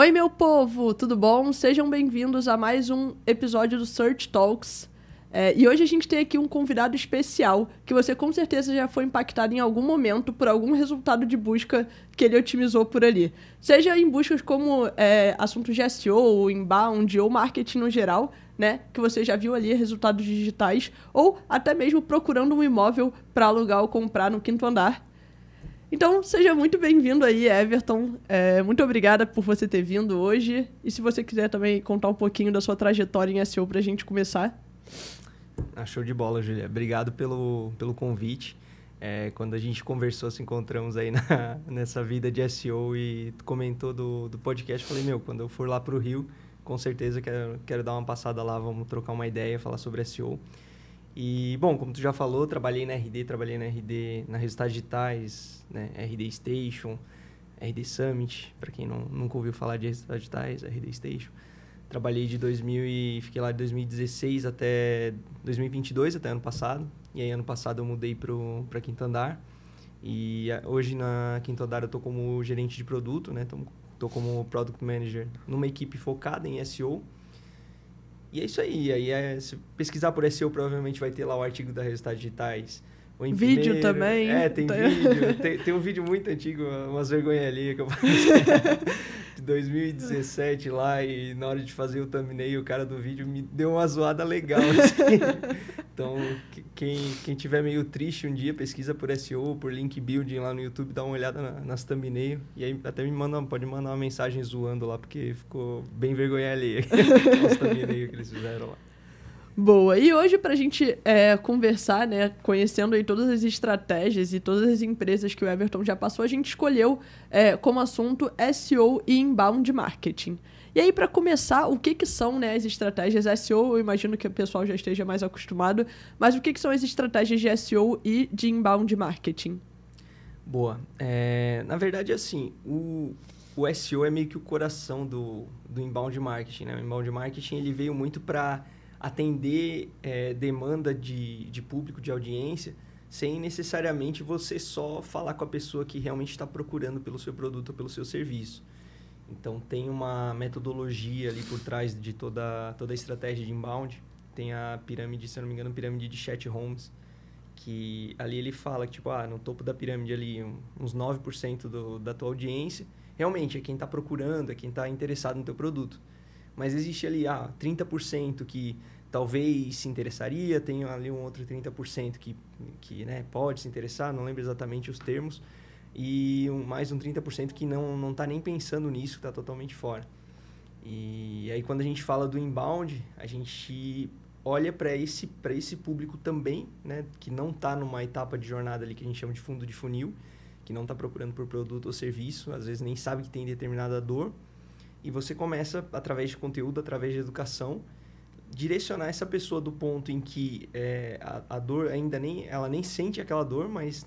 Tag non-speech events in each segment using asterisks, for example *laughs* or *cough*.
Oi, meu povo, tudo bom? Sejam bem-vindos a mais um episódio do Search Talks. É, e hoje a gente tem aqui um convidado especial que você com certeza já foi impactado em algum momento por algum resultado de busca que ele otimizou por ali. Seja em buscas como é, assuntos de SEO, inbound ou marketing no geral, né? Que você já viu ali resultados digitais, ou até mesmo procurando um imóvel para alugar ou comprar no quinto andar. Então, seja muito bem-vindo aí, Everton. É, muito obrigada por você ter vindo hoje. E se você quiser também contar um pouquinho da sua trajetória em SEO para a gente começar. Ah, show de bola, Julia. Obrigado pelo, pelo convite. É, quando a gente conversou, se encontramos aí na, *laughs* nessa vida de SEO e comentou do, do podcast, falei, meu, quando eu for lá para o Rio, com certeza quero, quero dar uma passada lá, vamos trocar uma ideia, falar sobre SEO. E, bom, como tu já falou, trabalhei na RD, trabalhei na RD, na Resultados Digitais, né, RD Station, RD Summit, para quem não, nunca ouviu falar de Resultados Digitais, RD Station. Trabalhei de 2000 e fiquei lá de 2016 até 2022, até ano passado. E aí ano passado eu mudei para Quinto Andar. E hoje na Quinto Andar eu tô como gerente de produto, né? Tô, tô como product manager numa equipe focada em SEO. E é isso aí. Aí é, se pesquisar por SEO provavelmente vai ter lá o artigo da Resultados Digitais vídeo também. É, tem vídeo. Tem, tem, um vídeo muito antigo, umas vergonhas ali que eu *laughs* de 2017 lá, e na hora de fazer o thumbnail, o cara do vídeo me deu uma zoada legal. *laughs* Assim. então, quem, quem tiver meio triste um dia, pesquisa por SEO, por link building lá no YouTube, dá uma olhada na, nas thumbnail. E aí até me manda, pode mandar uma mensagem zoando lá, porque ficou bem vergonha ali. *laughs* Os thumbnail que eles fizeram lá. Boa. E hoje, para a gente é, conversar, né, conhecendo aí todas as estratégias e todas as empresas que o Everton já passou, a gente escolheu é, como assunto SEO e inbound marketing. E aí, para começar, o que, que são né, as estratégias SEO? Eu imagino que o pessoal já esteja mais acostumado, mas o que, que são as estratégias de SEO e de inbound marketing? Boa. É, na verdade, assim, o, o SEO é meio que o coração do, do inbound marketing. Né? O inbound marketing ele veio muito para atender é, demanda de, de público, de audiência, sem necessariamente você só falar com a pessoa que realmente está procurando pelo seu produto ou pelo seu serviço. Então, tem uma metodologia ali por trás de toda, toda a estratégia de inbound. Tem a pirâmide, se eu não me engano, pirâmide de chat homes, que ali ele fala que, tipo, ah, no topo da pirâmide ali, uns 9% do, da tua audiência, realmente é quem está procurando, é quem está interessado no teu produto. Mas existe ali, ah, 30% que talvez se interessaria, tem ali um outro 30% que, que né, pode se interessar, não lembro exatamente os termos, e um, mais um 30% que não está nem pensando nisso, está totalmente fora. E aí quando a gente fala do inbound, a gente olha para esse, esse público também, né, que não está numa etapa de jornada ali que a gente chama de fundo de funil, que não está procurando por produto ou serviço, às vezes nem sabe que tem determinada dor, e você começa, através de conteúdo, através de educação, direcionar essa pessoa do ponto em que é, a, a, dor ainda nem ela nem sente aquela dor, mas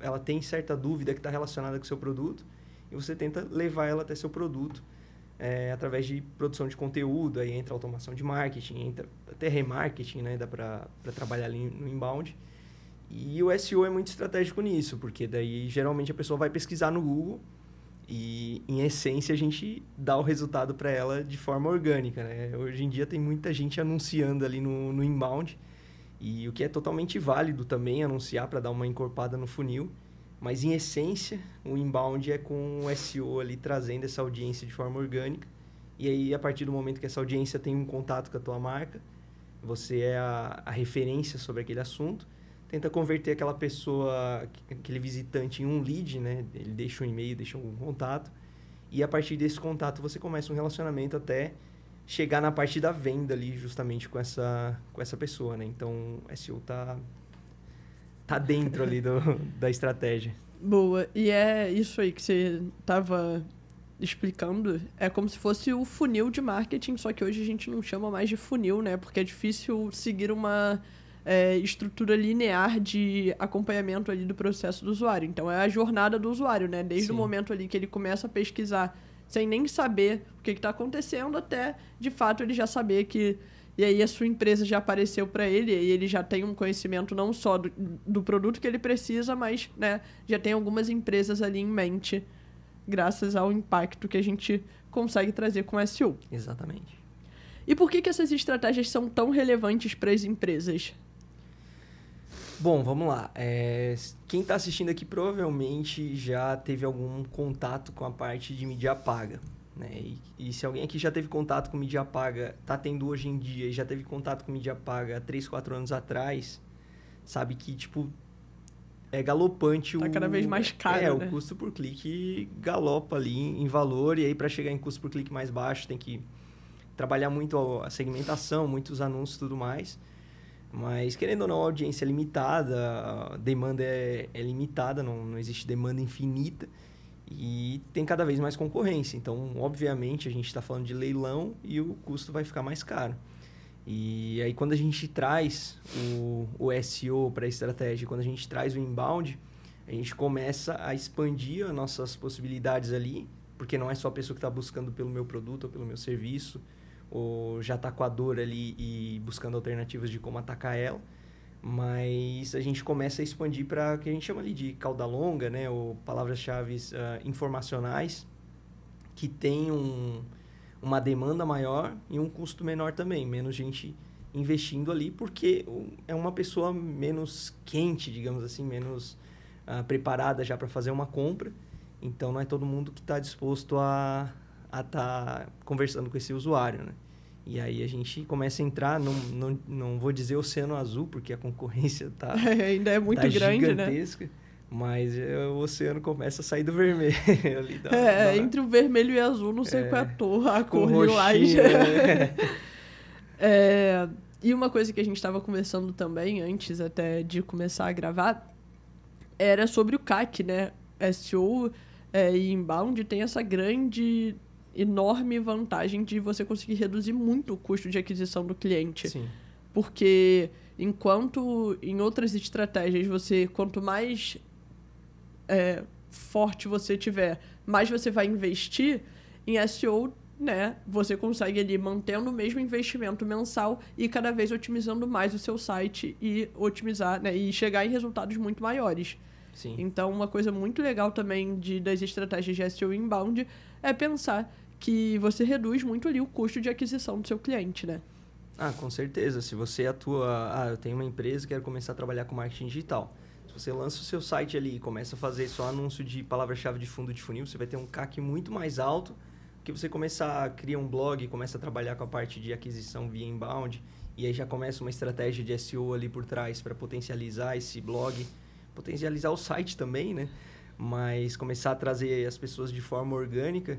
ela tem certa dúvida que está relacionada com o seu produto e você tenta levar ela até seu produto é, através de produção de conteúdo, aí entra automação de marketing, entra até remarketing, né, dá para trabalhar ali no inbound. E o SEO é muito estratégico nisso, porque daí geralmente a pessoa vai pesquisar no Google e, em essência, a gente dá o resultado para ela de forma orgânica. Né? Hoje em dia tem muita gente anunciando ali no, no inbound, e o que é totalmente válido também anunciar para dar uma encorpada no funil. Mas, em essência, o inbound é com o SEO ali trazendo essa audiência de forma orgânica. E aí, a partir do momento que essa audiência tem um contato com a tua marca, você é a, a referência sobre aquele assunto, tenta converter aquela pessoa, aquele visitante em um lead, né? Ele deixa um e-mail, deixa um contato. E a partir desse contato você começa um relacionamento até chegar na parte da venda ali, justamente com essa, com essa pessoa, né? Então, SEO tá, tá dentro ali do, *laughs* da estratégia. Boa. E é isso aí que você tava explicando. É como se fosse o funil de marketing, só que hoje a gente não chama mais de funil, né? Porque é difícil seguir uma é, estrutura linear de acompanhamento ali do processo do usuário. Então é a jornada do usuário, né? Desde Sim. o momento ali que ele começa a pesquisar sem nem saber o que está acontecendo, até de fato ele já saber que. E aí a sua empresa já apareceu para ele e ele já tem um conhecimento não só do, do produto que ele precisa, mas né, já tem algumas empresas ali em mente, graças ao impacto que a gente consegue trazer com SEO. Exatamente. E por que, que essas estratégias são tão relevantes para as empresas? Bom, vamos lá. É, quem está assistindo aqui provavelmente já teve algum contato com a parte de mídia paga. Né? E, e, se alguém aqui já teve contato com mídia paga, está tendo hoje em dia e já teve contato com mídia paga há 3, 4 anos atrás, sabe que, tipo, é galopante tá o... cada vez mais caro, É, né? o custo por clique galopa ali em valor e aí para chegar em custo por clique mais baixo tem que trabalhar muito a segmentação, muitos anúncios e tudo mais. Mas, querendo ou não, a audiência é limitada, a demanda é, é limitada, não, não existe demanda infinita e tem cada vez mais concorrência. Então, obviamente, a gente está falando de leilão e o custo vai ficar mais caro. E aí, quando a gente traz o, o SEO para a estratégia, quando a gente traz o inbound, a gente começa a expandir as nossas possibilidades ali, porque não é só a pessoa que está buscando pelo meu produto ou pelo meu serviço, ou já está com a dor ali e buscando alternativas de como atacar ela. Mas a gente começa a expandir para o que a gente chama ali de cauda longa, né? ou palavras-chave uh, informacionais, que tem um, uma demanda maior e um custo menor também, menos gente investindo ali, porque é uma pessoa menos quente, digamos assim, menos uh, preparada já para fazer uma compra. Então não é todo mundo que está disposto a estar tá conversando com esse usuário, né? E aí a gente começa a entrar, não, não, não vou dizer oceano azul, porque a concorrência tá, é, *laughs* ainda é muito tá grande, gigantesca, né? Mas é, o oceano começa a sair do vermelho. *laughs* ali da, é, da... entre o vermelho e o azul, não sei é, qual é a, torre, a cor. Né? *laughs* é, e uma coisa que a gente estava conversando também, antes até de começar a gravar, era sobre o CAC, né? SEO é, e inbound tem essa grande enorme vantagem de você conseguir reduzir muito o custo de aquisição do cliente. Sim. Porque enquanto em outras estratégias você quanto mais é, forte você tiver, mais você vai investir em SEO, né? Você consegue ali mantendo o mesmo investimento mensal e cada vez otimizando mais o seu site e otimizar, né? E chegar em resultados muito maiores. Sim. Então, uma coisa muito legal também de, das estratégias de SEO inbound é pensar que você reduz muito ali o custo de aquisição do seu cliente, né? Ah, com certeza. Se você atua... Ah, eu tenho uma empresa e quero começar a trabalhar com marketing digital. Se você lança o seu site ali e começa a fazer só anúncio de palavra-chave de fundo de funil, você vai ter um CAC muito mais alto que você começar a criar um blog, começa a trabalhar com a parte de aquisição via inbound e aí já começa uma estratégia de SEO ali por trás para potencializar esse blog, potencializar o site também, né? Mas começar a trazer as pessoas de forma orgânica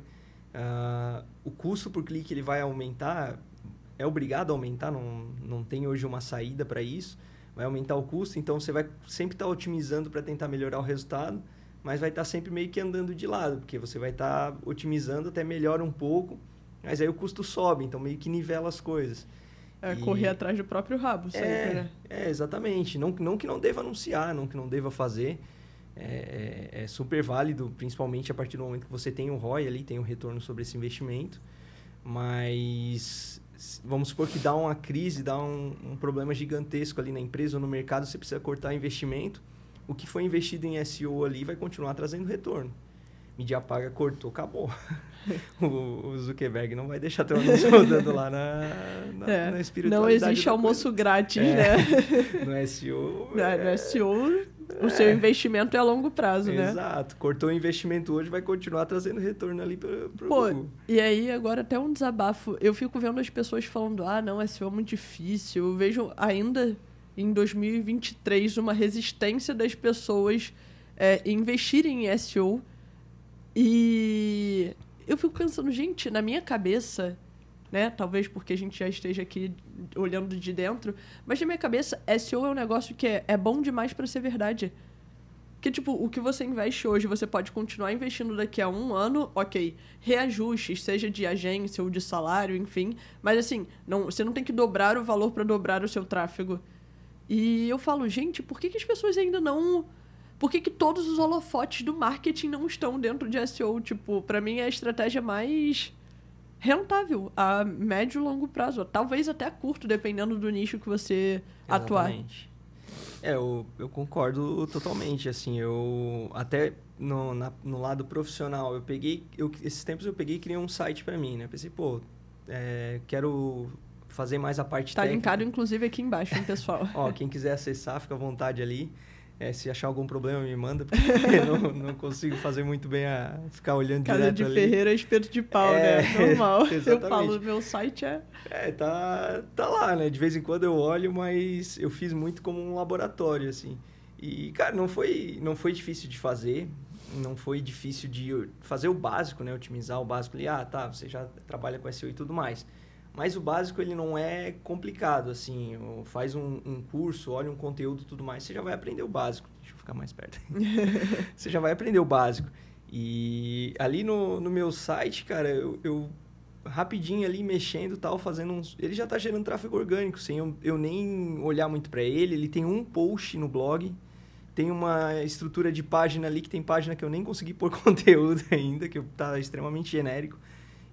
Uh, o custo por clique ele vai aumentar, é obrigado a aumentar, não, não tem hoje uma saída para isso. Vai aumentar o custo, então você vai sempre estar tá otimizando para tentar melhorar o resultado, mas vai estar tá sempre meio que andando de lado, porque você vai estar tá otimizando até melhora um pouco, mas aí o custo sobe, então meio que nivela as coisas. É, e... correr atrás do próprio rabo, sempre, é, né? É, exatamente. Não, não que não deva anunciar, não que não deva fazer, é, é, é, super válido, principalmente a partir do momento que você tem o ROI ali, tem o retorno sobre esse investimento. Mas vamos supor que dá uma crise, dá um, um problema gigantesco ali na empresa ou no mercado, você precisa cortar investimento. O que foi investido em SEO ali vai continuar trazendo retorno. Mídia paga, cortou, acabou. *laughs* o, Zuckerberg não vai deixar teu anúncio *laughs* rodando lá na, na, é, na. Não existe almoço coisa. grátis, é, né? *laughs* No SEO... É, no SEO, o seu investimento é a longo prazo, Exato. né? Exato. Cortou o investimento hoje, vai continuar trazendo retorno ali para o Pô, e aí agora até um desabafo. Eu fico vendo as pessoas falando, ah, não, SEO é muito difícil. Eu vejo ainda em 2023 uma resistência das pessoas é, investirem em SEO e eu fico pensando, gente, na minha cabeça, né? Talvez porque a gente já esteja aqui olhando de dentro, mas na minha cabeça, SEO é um negócio que é, é bom demais para ser verdade. Que, tipo, o que você investe hoje, você pode continuar investindo daqui a um ano, ok. Reajustes, seja de agência ou de salário, enfim. Mas, assim, não, você não tem que dobrar o valor para dobrar o seu tráfego. E eu falo, gente, por que, que as pessoas ainda não por que, que todos os holofotes do marketing não estão dentro de SEO? Tipo, para mim é a estratégia mais rentável a médio e longo prazo. Talvez até a curto, dependendo do nicho que você Exatamente. atuar. É, eu, eu concordo totalmente. Assim, eu até no, na, no lado profissional, eu peguei, eu, esses tempos eu peguei e criei um site para mim, né? Pensei, pô, é, quero fazer mais a parte tá técnica. Tá linkado, inclusive, aqui embaixo, hein, pessoal? Ó, quem quiser acessar, fica à vontade ali. É, se achar algum problema, me manda, porque eu *laughs* não, não consigo fazer muito bem a ficar olhando Casa direto de ali. Ferreira é espeto de pau, É, né? *laughs* Normal. Eu falo, meu site é... É, tá, tá lá, né? De vez em quando eu olho, mas eu fiz muito como um laboratório, assim. E, cara, não foi, não foi difícil de fazer, não foi difícil de fazer o básico, né? Otimizar o básico ali. Ah, tá, você já trabalha com SEO e tudo mais. Mas o básico, ele não é complicado, assim. Faz um, um curso, olha um conteúdo tudo mais, você já vai aprender o básico. Deixa eu ficar mais perto. *laughs* você já vai aprender o básico. E ali no, no meu site, cara, eu, eu rapidinho ali mexendo tal, fazendo uns. Ele já tá gerando tráfego orgânico, sem eu, eu nem olhar muito para ele. Ele tem um post no blog, tem uma estrutura de página ali que tem página que eu nem consegui pôr *laughs* conteúdo ainda, que tá extremamente genérico.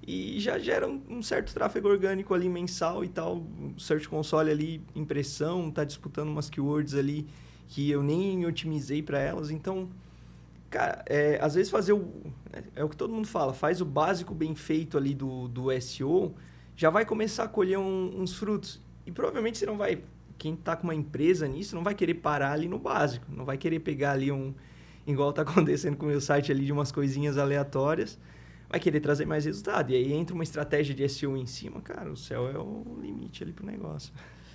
E já gera um, um certo tráfego orgânico ali mensal e tal. O Search Console ali, impressão, tá disputando umas keywords ali que eu nem otimizei para elas. Então, cara, é, às vezes fazer o. É, é, o que todo mundo fala, faz o básico bem feito ali do, do SEO, já vai começar a colher um, uns frutos. E provavelmente você não vai. Quem está com uma empresa nisso não vai querer parar ali no básico. Não vai querer pegar ali um. Igual está *laughs* acontecendo com o meu site ali de umas coisinhas aleatórias. Vai querer trazer mais resultado. E aí entra uma estratégia de SEO em cima, cara, o céu é o limite ali pro negócio.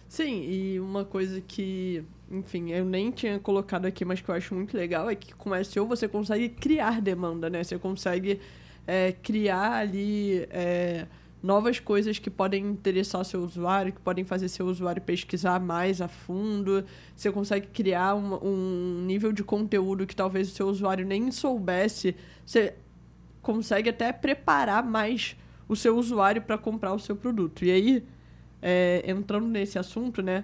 Sim, e uma coisa que, enfim, eu nem tinha colocado aqui, mas que eu acho muito legal é que com SEO você consegue criar demanda, né? Você consegue é, criar ali é, novas coisas que podem interessar seu usuário, que podem fazer seu usuário pesquisar mais a fundo. Você consegue criar um, um nível de conteúdo que talvez o seu usuário nem soubesse. Você consegue até preparar mais o seu usuário para comprar o seu produto. E aí, é, entrando nesse assunto, né?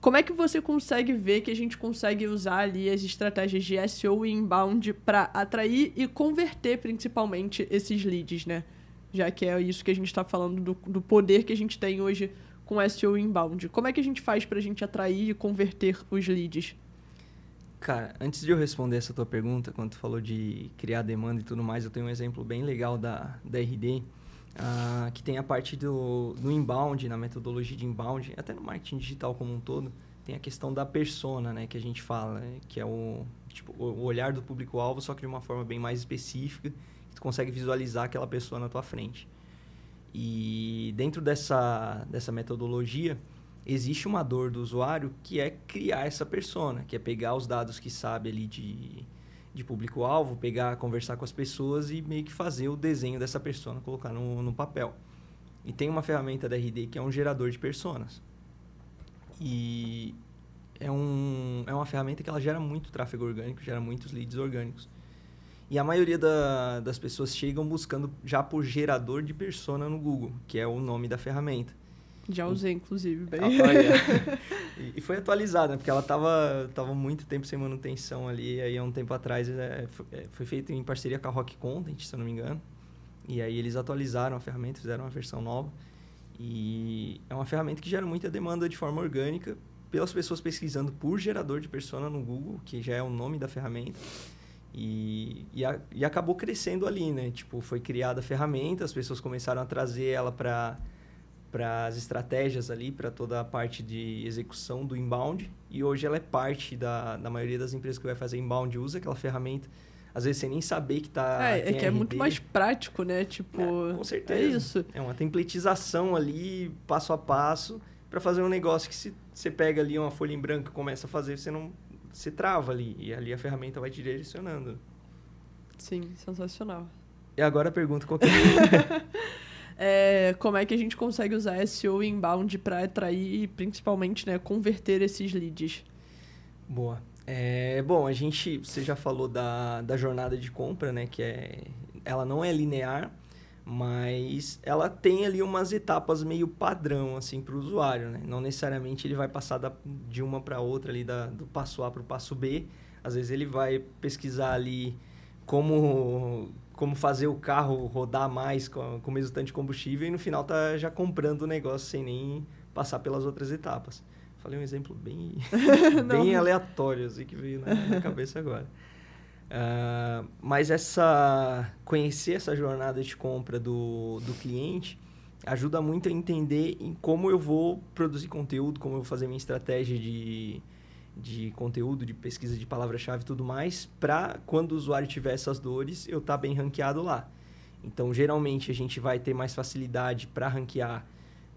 Como é que você consegue ver que a gente consegue usar ali as estratégias de SEO e inbound para atrair e converter principalmente esses leads, né? Já que é isso que a gente está falando do, do poder que a gente tem hoje com SEO inbound. Como é que a gente faz para a gente atrair e converter os leads? Cara, antes de eu responder essa tua pergunta, quando tu falou de criar demanda e tudo mais, eu tenho um exemplo bem legal da, da RD, uh, que tem a parte do, do inbound, na metodologia de inbound, até no marketing digital como um todo, tem a questão da persona, né, que a gente fala, né, que é o, tipo, o olhar do público-alvo, só que de uma forma bem mais específica, que tu consegue visualizar aquela pessoa na tua frente. E dentro dessa, dessa metodologia, existe uma dor do usuário que é criar essa persona, que é pegar os dados que sabe ali de, de público-alvo, pegar, conversar com as pessoas e meio que fazer o desenho dessa persona, colocar no, no papel. E tem uma ferramenta da RD que é um gerador de personas. E é, um, é uma ferramenta que ela gera muito tráfego orgânico, gera muitos leads orgânicos. E a maioria da, das pessoas chegam buscando já por gerador de persona no Google, que é o nome da ferramenta. Já usei, inclusive, bem. Ah, *laughs* e, e foi atualizada, né? porque ela estava tava muito tempo sem manutenção ali. Aí, há um tempo atrás, é, foi, é, foi feito em parceria com a Rock Content, se eu não me engano. E aí, eles atualizaram a ferramenta, fizeram uma versão nova. E é uma ferramenta que gera muita demanda de forma orgânica pelas pessoas pesquisando por gerador de persona no Google, que já é o nome da ferramenta. E, e, a, e acabou crescendo ali, né? Tipo, foi criada a ferramenta, as pessoas começaram a trazer ela para para as estratégias ali, para toda a parte de execução do inbound. E hoje ela é parte da, da maioria das empresas que vai fazer inbound, usa aquela ferramenta. Às vezes sem nem saber que está. É, é que é muito mais prático, né? Tipo. É, com certeza. É isso. É uma templetização ali, passo a passo, para fazer um negócio que se você pega ali uma folha em branco e começa a fazer, você não. Você trava ali. E ali a ferramenta vai te direcionando. Sim, sensacional. E agora a pergunta qual que é? *laughs* é, como é que a gente consegue usar SEO inbound para atrair e principalmente né, converter esses leads? Boa. É, bom, a gente, você já falou da, da jornada de compra, né? Que é, ela não é linear, mas ela tem ali umas etapas meio padrão assim para o usuário, né? Não necessariamente ele vai passar da, de uma para outra ali da, do passo A para o passo B. Às vezes ele vai pesquisar ali como como fazer o carro rodar mais com, com o mesmo tanto de combustível e no final tá já comprando o negócio sem nem passar pelas outras etapas. Falei um exemplo bem, *laughs* bem aleatório assim, que veio na, na cabeça agora. Uh, mas essa conhecer essa jornada de compra do, do cliente ajuda muito a entender em como eu vou produzir conteúdo, como eu vou fazer minha estratégia de, de conteúdo, de pesquisa de palavra-chave e tudo mais, para quando o usuário tiver essas dores, eu estar tá bem ranqueado lá. Então, geralmente, a gente vai ter mais facilidade para ranquear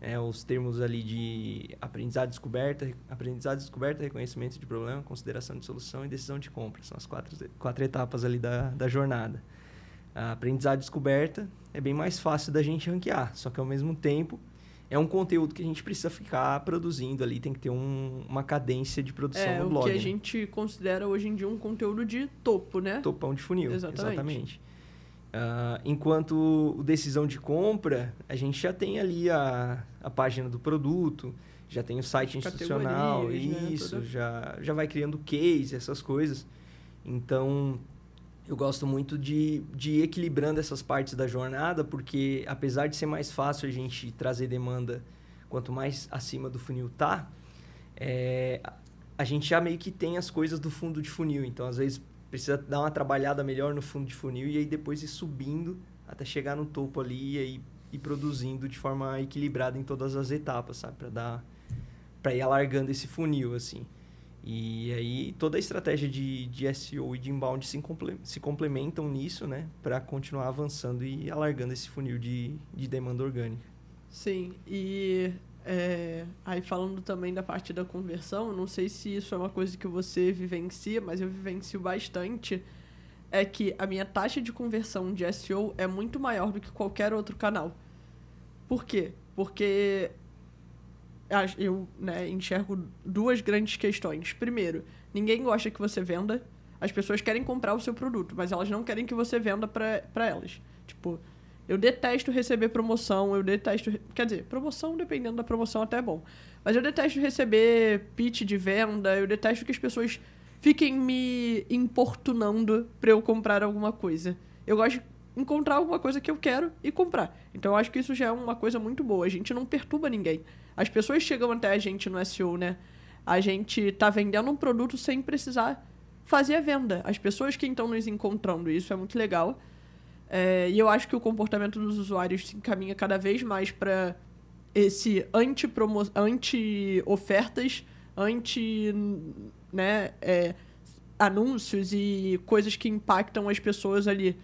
é, os termos ali de aprendizado descoberta, aprendizado descoberta, reconhecimento de problema, consideração de solução e decisão de compra. São as quatro, quatro etapas ali da, da jornada. A aprendizado descoberta é bem mais fácil da gente ranquear, só que ao mesmo tempo é um conteúdo que a gente precisa ficar produzindo ali, tem que ter um, uma cadência de produção é, no blog. É, o que a né? gente considera hoje em dia um conteúdo de topo, né? Topão de funil, exatamente. exatamente. Uh, enquanto decisão de compra, a gente já tem ali a, a página do produto, já tem o site institucional, né, isso, né? já, já vai criando case, essas coisas. Então, eu gosto muito de, de ir equilibrando essas partes da jornada, porque apesar de ser mais fácil a gente trazer demanda quanto mais acima do funil tá, é, a gente já meio que tem as coisas do fundo de funil. Então, às vezes, precisa dar uma trabalhada melhor no fundo de funil e aí depois ir subindo até chegar no topo ali e aí ir produzindo de forma equilibrada em todas as etapas, sabe? Para dar para ir alargando esse funil assim. E aí toda a estratégia de, de SEO e de inbound se, comple se complementam nisso, né? Para continuar avançando e alargando esse funil de, de demanda orgânica. Sim, e é, aí falando também da parte da conversão, não sei se isso é uma coisa que você vivencia, mas eu vivencio bastante, é que a minha taxa de conversão de SEO é muito maior do que qualquer outro canal. Por quê? Porque eu né, enxergo duas grandes questões. Primeiro, ninguém gosta que você venda. As pessoas querem comprar o seu produto, mas elas não querem que você venda para elas. Tipo, eu detesto receber promoção, eu detesto. Quer dizer, promoção, dependendo da promoção, até é bom. Mas eu detesto receber pitch de venda, eu detesto que as pessoas fiquem me importunando para eu comprar alguma coisa. Eu gosto de encontrar alguma coisa que eu quero e comprar. Então eu acho que isso já é uma coisa muito boa. A gente não perturba ninguém. As pessoas chegam até a gente no SEO, né? A gente tá vendendo um produto sem precisar fazer a venda. As pessoas que estão nos encontrando, isso é muito legal. É, e eu acho que o comportamento dos usuários se encaminha cada vez mais para esse anti-ofertas, anti, né, é, anúncios e coisas que impactam as pessoas ali.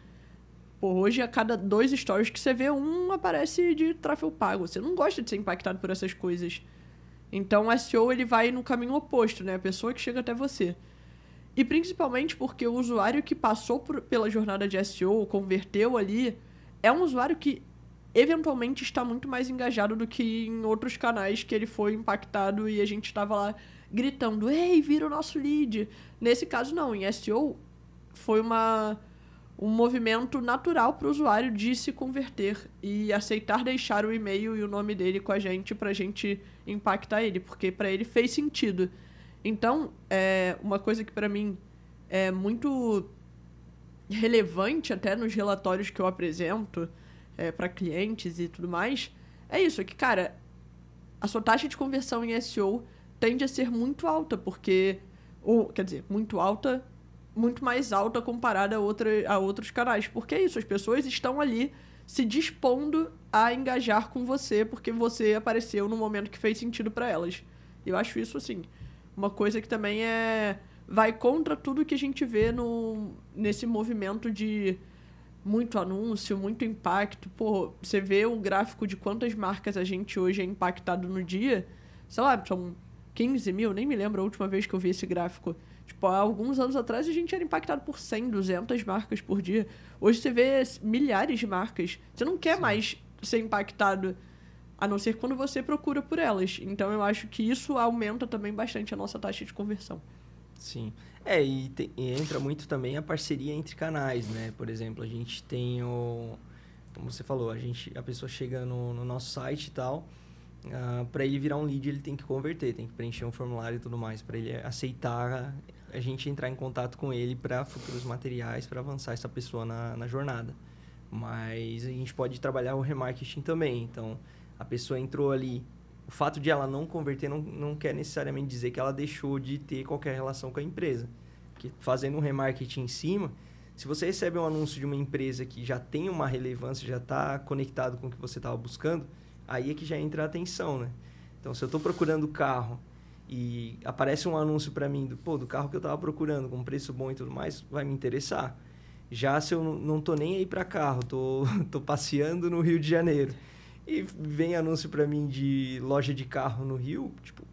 Pô, hoje, a cada dois stories que você vê, um aparece de tráfego pago. Você não gosta de ser impactado por essas coisas. Então, o SEO ele vai no caminho oposto, né? A pessoa que chega até você. E principalmente porque o usuário que passou por, pela jornada de SEO, converteu ali, é um usuário que eventualmente está muito mais engajado do que em outros canais que ele foi impactado e a gente estava lá gritando: Ei, vira o nosso lead. Nesse caso, não. Em SEO, foi uma um movimento natural para o usuário de se converter e aceitar deixar o e-mail e o nome dele com a gente para a gente impactar ele, porque para ele fez sentido. Então, é uma coisa que para mim é muito relevante até nos relatórios que eu apresento é, para clientes e tudo mais, é isso, que, cara, a sua taxa de conversão em SEO tende a ser muito alta, porque. Ou, quer dizer, muito alta muito mais alta comparada a, outra, a outros canais. Porque é isso, as pessoas estão ali se dispondo a engajar com você porque você apareceu no momento que fez sentido para elas. Eu acho isso, assim, uma coisa que também é vai contra tudo que a gente vê no, nesse movimento de muito anúncio, muito impacto. Pô, você vê o gráfico de quantas marcas a gente hoje é impactado no dia. Sei lá, são 15 mil, nem me lembro a última vez que eu vi esse gráfico. Tipo, há alguns anos atrás a gente era impactado por 100, 200 marcas por dia. Hoje você vê milhares de marcas. Você não quer Sim. mais ser impactado, a não ser quando você procura por elas. Então eu acho que isso aumenta também bastante a nossa taxa de conversão. Sim. É, e, te, e entra muito também a parceria entre canais, né? Por exemplo, a gente tem o. Como você falou, a, gente, a pessoa chega no, no nosso site e tal. Uh, ah, para ele virar um lead, ele tem que converter, tem que preencher um formulário e tudo mais, para ele aceitar a gente entrar em contato com ele para futuros materiais, para avançar essa pessoa na, na jornada. Mas a gente pode trabalhar o remarketing também. Então, a pessoa entrou ali. O fato de ela não converter não, não quer necessariamente dizer que ela deixou de ter qualquer relação com a empresa. Porque fazendo um remarketing em cima, se você recebe um anúncio de uma empresa que já tem uma relevância, já está conectado com o que você estava buscando, aí é que já entra a atenção, né? Então, se eu estou procurando carro e aparece um anúncio para mim do, pô, do carro que eu estava procurando, com preço bom e tudo mais, vai me interessar. Já se eu não tô nem aí para carro, tô, *laughs* tô passeando no Rio de Janeiro e vem anúncio para mim de loja de carro no Rio, tipo,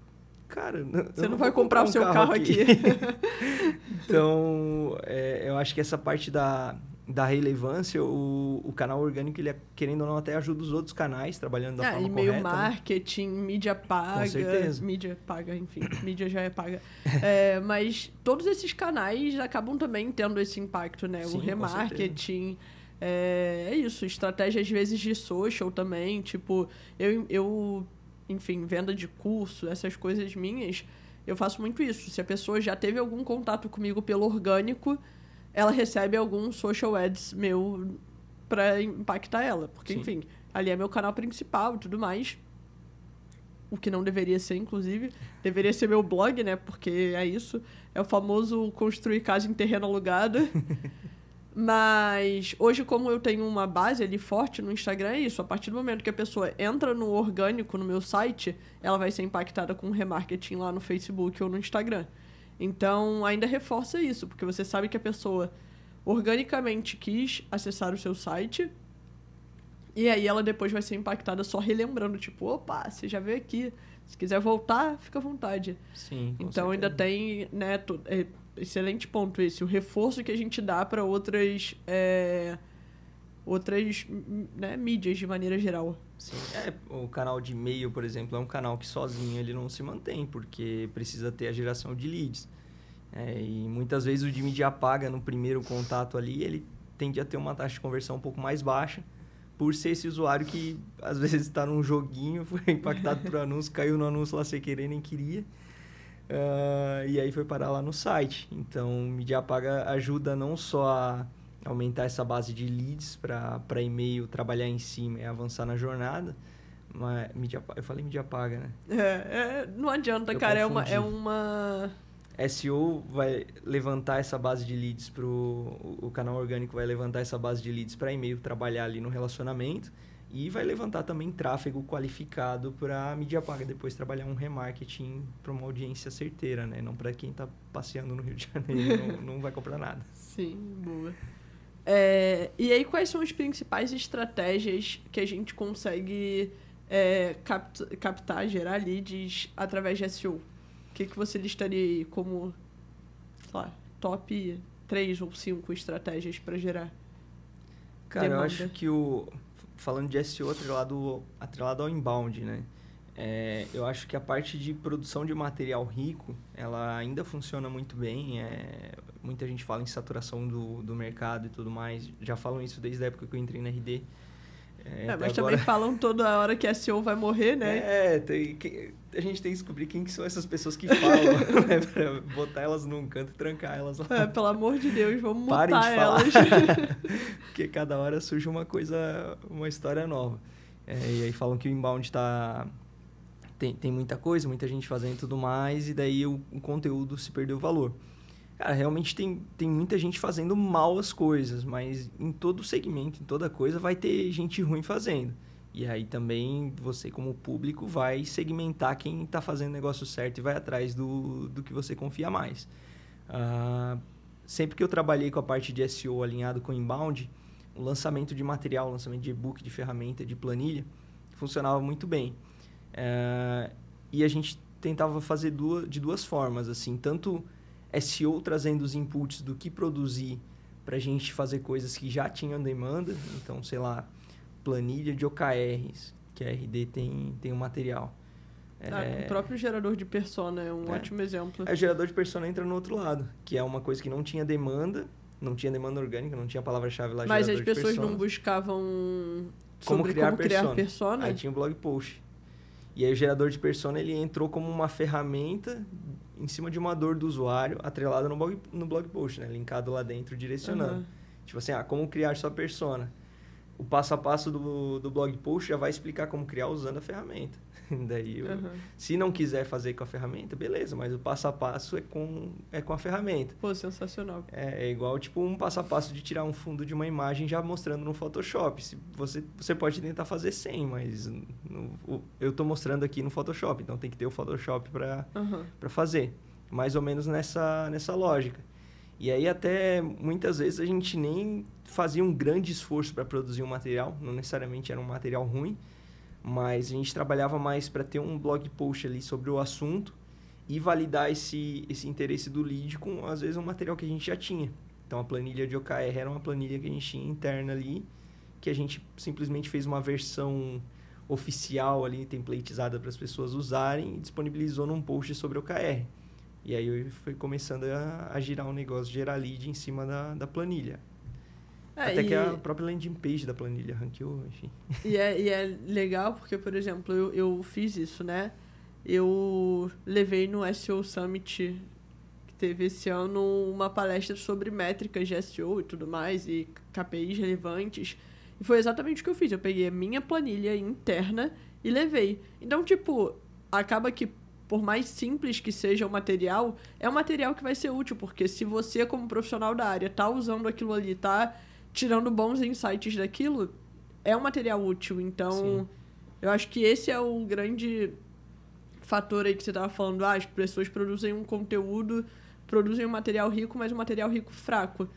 cara, você não, não vai comprar, comprar um o seu carro, carro aqui. aqui. *laughs* então, é, eu acho que essa parte da, da relevância, o, o canal orgânico, ele, é, querendo ou não, até ajuda os outros canais trabalhando da é, forma e-mail correta. Né? marketing, né? mídia paga. Com certeza. Mídia paga, enfim, *coughs* mídia já é paga. É, mas todos esses canais acabam também tendo esse impacto, né? Sim, o remarketing. É, é, isso, estratégia às vezes de social também. Tipo, eu, eu, enfim, venda de curso, essas coisas minhas, eu faço muito isso. Se a pessoa já teve algum contato comigo pelo orgânico ela recebe algum social ads meu para impactar ela. Porque, Sim. enfim, ali é meu canal principal e tudo mais. O que não deveria ser, inclusive. Deveria ser meu blog, né? Porque é isso. É o famoso construir casa em terreno alugado. *laughs* Mas hoje, como eu tenho uma base ali forte no Instagram, é isso. A partir do momento que a pessoa entra no orgânico no meu site, ela vai ser impactada com remarketing lá no Facebook ou no Instagram. Então, ainda reforça isso, porque você sabe que a pessoa organicamente quis acessar o seu site e aí ela depois vai ser impactada só relembrando, tipo, opa, você já veio aqui. Se quiser voltar, fica à vontade. Sim. então certeza. ainda tem, né, é, excelente ponto esse, o reforço que a gente dá para outras é, outras né, mídias de maneira geral. Sim, é, o canal de e-mail, por exemplo, é um canal que sozinho ele não se mantém, porque precisa ter a geração de leads. É, e muitas vezes o de mídia paga no primeiro contato ali, ele tende a ter uma taxa de conversão um pouco mais baixa, por ser esse usuário que às *laughs* vezes está num joguinho, foi impactado por anúncio, caiu no anúncio lá sem querer, nem queria. Uh, e aí foi parar lá no site. Então, mídia paga ajuda não só a aumentar essa base de leads para e-mail trabalhar em cima e avançar na jornada. Mas mídia, eu falei mídia paga, né? É, é não adianta, eu cara. É uma, é uma. SEO vai levantar essa base de leads para o canal orgânico vai levantar essa base de leads para e-mail trabalhar ali no relacionamento e vai levantar também tráfego qualificado para mídia paga depois trabalhar um remarketing para uma audiência certeira, né? Não para quem está passeando no Rio de Janeiro *laughs* não, não vai comprar nada. Sim, boa. É, e aí, quais são as principais estratégias que a gente consegue é, capt, captar, gerar leads através de SEO? O que, que você listaria aí como lá, top 3 ou 5 estratégias para gerar? Cara, demanda? eu acho que o. Falando de SEO atrelado, atrelado ao inbound, né? É, eu acho que a parte de produção de material rico, ela ainda funciona muito bem. É, muita gente fala em saturação do, do mercado e tudo mais. Já falam isso desde a época que eu entrei na RD. É, é, mas agora... também *laughs* falam toda hora que a SEO vai morrer, né? É, tem, que, a gente tem que descobrir quem que são essas pessoas que falam, *laughs* né? Pra botar elas num canto e trancar elas lá. É, pelo amor de Deus, vamos mutar elas. *laughs* Porque cada hora surge uma coisa, uma história nova. É, e aí falam que o inbound está tem, tem muita coisa, muita gente fazendo e tudo mais, e daí o, o conteúdo se perdeu o valor. Cara, realmente tem, tem muita gente fazendo mal as coisas, mas em todo segmento, em toda coisa, vai ter gente ruim fazendo. E aí também você, como público, vai segmentar quem está fazendo o negócio certo e vai atrás do, do que você confia mais. Uh, sempre que eu trabalhei com a parte de SEO alinhado com inbound, o lançamento de material, o lançamento de e-book, de ferramenta, de planilha, funcionava muito bem. É, e a gente tentava fazer duas, de duas formas, assim, tanto SEO trazendo os inputs do que produzir para a gente fazer coisas que já tinham demanda, então, sei lá, planilha de OKRs, que a RD tem, tem um material. Ah, é... O próprio gerador de persona é um é. ótimo exemplo. O gerador de persona entra no outro lado, que é uma coisa que não tinha demanda, não tinha demanda orgânica, não tinha palavra-chave lá. Mas as pessoas não buscavam como criar, como criar persona. Aí tinha um blog post. E aí o gerador de persona ele entrou como uma ferramenta em cima de uma dor do usuário, atrelada no blog, no blog post, né? Linkado lá dentro, direcionando. Uhum. Tipo assim, ah, como criar sua persona. o passo a passo do, do blog post já vai explicar como criar usando a ferramenta. *laughs* Daí, eu, Aham. se não quiser fazer com a ferramenta, beleza, mas o passo a passo é com, é com a ferramenta. Pô, sensacional. É, é igual, tipo, um passo a passo de tirar um fundo de uma imagem já mostrando no Photoshop. Se você, você pode tentar fazer sem, mas no- eu tô mostrando aqui no Photoshop, então tem que ter o Photoshop para para fazer. Mais ou menos nessa, nessa lógica. E aí até muitas vezes a gente nem fazia um grande esforço para produzir um material, não necessariamente era um material ruim, mas a gente trabalhava mais para ter um blog post ali sobre o assunto e validar esse, esse interesse do lead com, às vezes, um material que a gente já tinha. Então, a planilha de OKR era uma planilha que a gente tinha interna ali, que a gente simplesmente fez uma versão oficial ali, templatizada para as pessoas usarem e disponibilizou num post sobre OKR. E aí foi começando a, a girar um negócio, gerar lead em cima da, da planilha. É, Até e, que a própria landing page da planilha ranqueou, enfim. e, é, e é legal porque, por exemplo, eu, eu fiz isso, né? Eu levei no SEO Summit que teve esse ano uma palestra sobre métricas de SEO e tudo mais, e KPIs relevantes. E foi exatamente o que eu fiz. Eu peguei a minha planilha interna e levei. Então, tipo, acaba que, por mais simples que seja o material, é um material que vai ser útil, porque se você, como profissional da área, tá usando aquilo ali, tá tirando bons insights daquilo, é um material útil. Então, Sim. eu acho que esse é o grande fator aí que você tava falando. Ah, as pessoas produzem um conteúdo, produzem um material rico, mas um material rico fraco.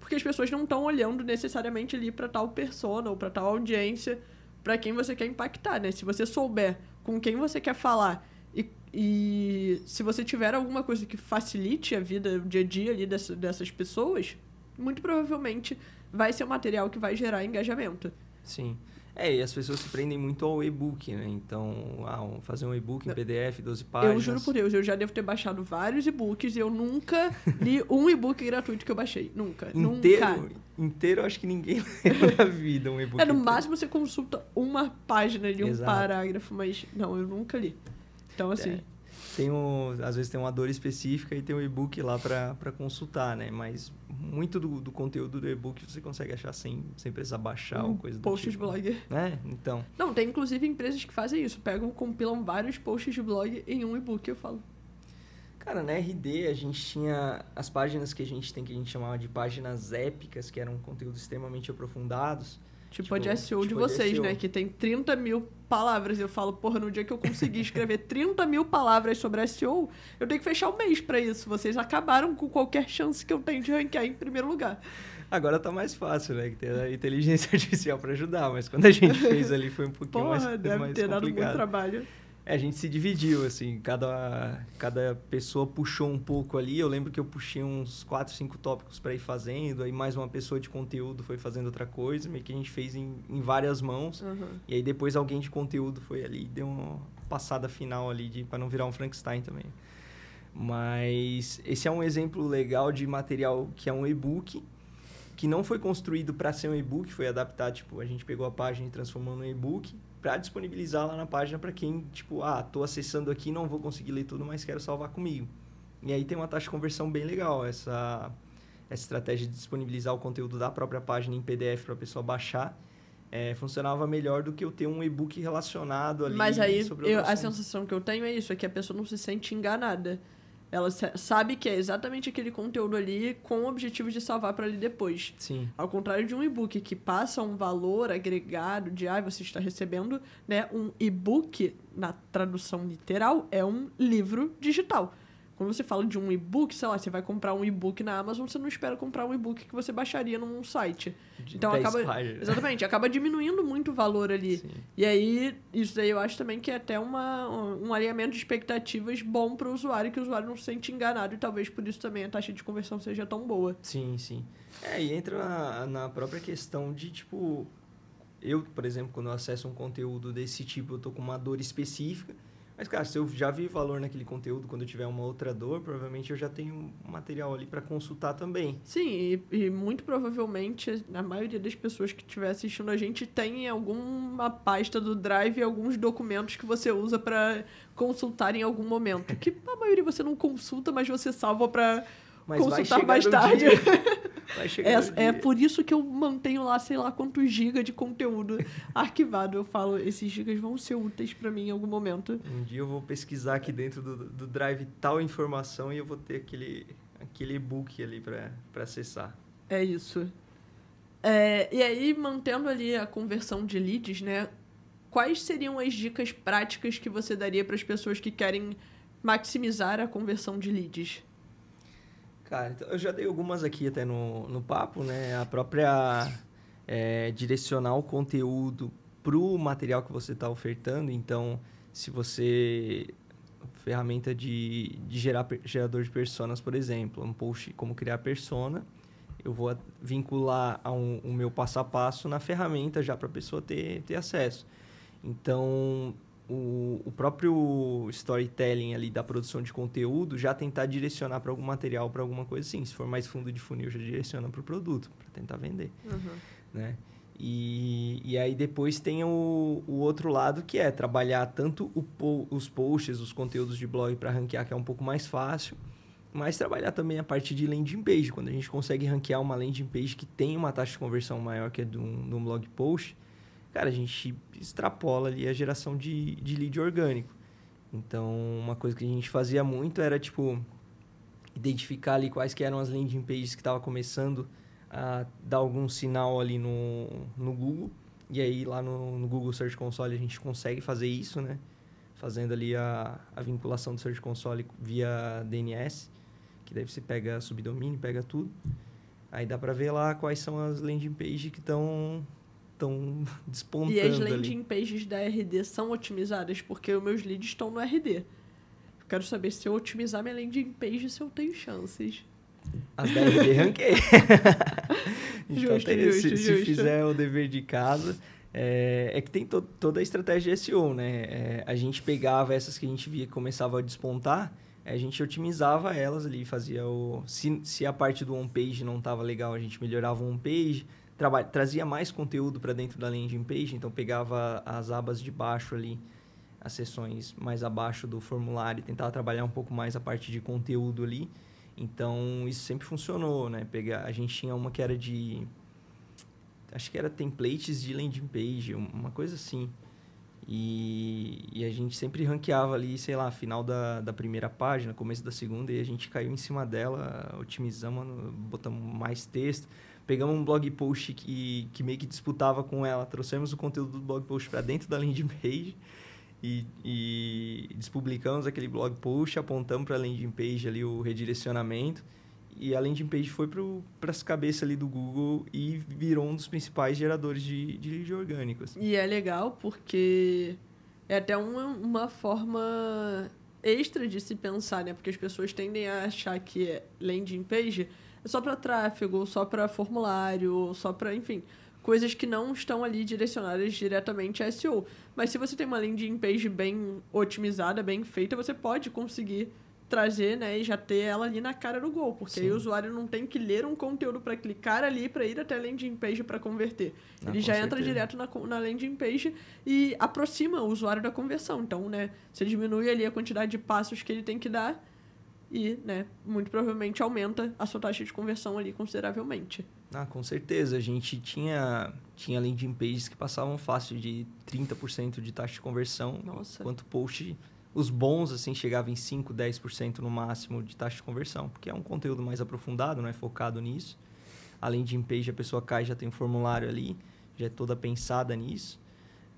Porque as pessoas não estão olhando necessariamente ali para tal persona ou para tal audiência, para quem você quer impactar, né? Se você souber com quem você quer falar e, e se você tiver alguma coisa que facilite a vida, o dia a dia ali dessa- dessas pessoas, muito provavelmente vai ser um material que vai gerar engajamento. Sim. É, e as pessoas se prendem muito ao e-book, né? Então, ah, fazer um e-book em PDF, 12 páginas. Eu juro por Deus, eu já devo ter baixado vários e-books e eu nunca *laughs* li um e-book gratuito que eu baixei. Nunca. Inteiro, Nunca. inteiro, acho que ninguém *laughs* leu na vida um e-book. É, no inteiro. máximo você consulta uma página ali, um Exato. parágrafo, mas não, eu nunca li. Então, assim, É. Tem um, às vezes tem uma dor específica e tem um e-book lá para consultar, né? Mas muito do, do conteúdo do e-book você consegue achar sem, sem precisar baixar um ou coisa do post de tipo. blog. É, então. Não, tem inclusive empresas que fazem isso, pegam, compilam vários posts de blog em um e-book, eu falo. Cara, na RD a gente tinha as páginas que a gente tem que a gente chamava de páginas épicas, que eram conteúdos extremamente aprofundados. Tipo, Tipo, a de SEO de tipo de vocês, né? Que tem 30 mil palavras. Eu falo, porra, no dia que eu conseguir escrever *laughs* 30 mil palavras sobre SEO, eu tenho que fechar o mês pra isso. Vocês acabaram com qualquer chance que eu tenho de ranquear em primeiro lugar. Agora tá mais fácil, né? Que tem a inteligência *laughs* artificial para ajudar, mas quando a gente fez ali foi um pouquinho Porra, mais, deve mais ter dado muito trabalho. É, a gente se dividiu, assim, cada, cada pessoa puxou um pouco ali. Eu lembro que eu puxei uns 4, 5 tópicos para ir fazendo, aí mais uma pessoa de conteúdo foi fazendo outra coisa, meio que a gente fez em, em várias mãos. Uhum. E aí depois alguém de conteúdo foi ali e deu uma passada final ali para não virar um Frankenstein também. Mas esse é um exemplo legal de material que é um e-book que não foi construído para ser um e-book, foi adaptado, tipo, a gente pegou a página e transformou num e-book para disponibilizar lá na página para quem, tipo, ah, tô acessando aqui, não vou conseguir ler tudo, mas quero salvar comigo. E aí tem uma taxa de conversão bem legal, essa essa estratégia de disponibilizar o conteúdo da própria página em PDF para a pessoa baixar. é, funcionava melhor do que eu ter um e-book relacionado ali Mas aí, eu- a sensação que eu tenho é isso, é que a pessoa não se sente enganada. Ela sa- sabe que é exatamente aquele conteúdo ali com o objetivo de salvar para ali depois. Sim, Ao contrário de um e-book que passa um valor agregado de, ah, você está recebendo, né? Um e-book, na tradução literal, é um livro digital. Quando você fala de um e-book, sei lá, você vai comprar um e-book na Amazon, você não espera comprar um e-book que você baixaria num site. de Então 10 acaba. páginas. Exatamente, acaba diminuindo muito o valor ali. Sim. E aí, isso daí eu acho também que é até uma, um alinhamento de expectativas bom para o usuário, que o usuário não se sente enganado e talvez por isso também a taxa de conversão seja tão boa. Sim, sim. É, e entra na, na própria questão de, tipo, eu, por exemplo, quando eu acesso um conteúdo desse tipo, eu tô com uma dor específica. Mas, cara, se eu já vi valor naquele conteúdo, quando eu tiver uma outra dor, provavelmente eu já tenho um material ali para consultar também. Sim, e, e muito provavelmente a maioria das pessoas que estiver assistindo a gente tem em alguma pasta do Drive alguns documentos que você usa para consultar em algum momento. Que a maioria você não consulta, mas você salva para consultar mais tarde. chegar *laughs* É, é por isso que eu mantenho lá, sei lá, quantos gigas de conteúdo *laughs* arquivado. Eu falo, esses gigas vão ser úteis pra mim em algum momento. Um dia eu vou pesquisar aqui dentro do, do Drive tal informação e eu vou ter aquele, aquele e-book ali para acessar. É isso. É, e aí, mantendo ali a conversão de leads, né? Quais seriam as dicas práticas que você daria para as pessoas que querem maximizar a conversão de leads? Cara, então eu já dei algumas aqui até no, no papo, né? A própria é, direcionar o conteúdo pro material que você está ofertando. Então, se você ferramenta de, de gerar gerador de personas, por exemplo, um post como criar persona, eu vou vincular a um, o meu passo a passo na ferramenta já para a pessoa ter, ter acesso. Então, o, o próprio storytelling ali da produção de conteúdo já tentar direcionar para algum material, para alguma coisa assim. Se for mais fundo de funil, já direciona para o produto, para tentar vender né? E, e aí depois tem o, o outro lado que é trabalhar tanto o os posts, os conteúdos de blog para ranquear, que é um pouco mais fácil, mas trabalhar também a parte de landing page. Quando a gente consegue ranquear uma landing page que tem uma taxa de conversão maior que a de um, de um blog post, cara, a gente extrapola ali a geração de, de lead orgânico. Então, uma coisa que a gente fazia muito era, tipo, identificar ali quais que eram as landing pages que estavam começando a dar algum sinal ali no, no Google. E aí lá no, no Google Search Console a gente consegue fazer isso, né? Fazendo ali a, a vinculação do Search Console via DNS, que daí você pega subdomínio, pega tudo. Aí dá pra ver lá quais são as landing pages que estão estão despontando *laughs* E as ali. landing pages da RD são otimizadas porque os meus leads estão no RD. Eu quero saber se eu otimizar minha landing page, se eu tenho chances. As da RD ranquei. *laughs* então, Justo, tem- justo, se, se justo. fizer o dever de casa, é, é que tem to- toda a estratégia de SEO, né? É, a gente pegava essas que a gente via que começava a despontar, a gente otimizava elas ali, fazia o... Se, se a parte do on-page não estava legal, a gente melhorava o on-page, trazia mais conteúdo para dentro da landing page, então pegava as abas de baixo ali, as seções mais abaixo do formulário, tentava trabalhar um pouco mais a parte de conteúdo ali. Então, isso sempre funcionou, né? Pegar, a gente tinha uma que era de... Acho que era templates de landing page, um- uma coisa assim. E, e a gente sempre ranqueava ali, sei lá, final da, da primeira página, começo da segunda, e a gente caiu em cima dela, otimizamos, botamos mais texto. Pegamos um blog post que, que meio que disputava com ela, trouxemos o conteúdo do blog post para dentro da landing page e, e despublicamos aquele blog post, apontamos para a landing page ali o redirecionamento e a landing page foi para as cabeças ali do Google e virou um dos principais geradores de, de orgânicos. E é legal porque é até uma, uma forma extra de se pensar, né? Porque as pessoas tendem a achar que é landing page é só para tráfego, só para formulário, só para, enfim, coisas que não estão ali direcionadas diretamente a SEO. Mas se você tem uma landing page bem otimizada, bem feita, você pode conseguir trazer, né, e já ter ela ali na cara do gol, porque aí Sim. o usuário não tem que ler um conteúdo para clicar ali para ir até a landing page para converter. Ah, Ele já entra certeza. direto na, na landing page e aproxima o usuário da conversão. Então, né, você diminui ali a quantidade de passos que ele tem que dar e, né, muito provavelmente aumenta a sua taxa de conversão ali consideravelmente. Ah, com certeza. A gente tinha, tinha landing pages que passavam fácil de 30% de taxa de conversão. Nossa. Enquanto post, os bons, assim, chegavam em 5, 10% no máximo de taxa de conversão. Porque é um conteúdo mais aprofundado, não é focado nisso. A landing page, a pessoa cai, já tem um formulário ali, já é toda pensada nisso.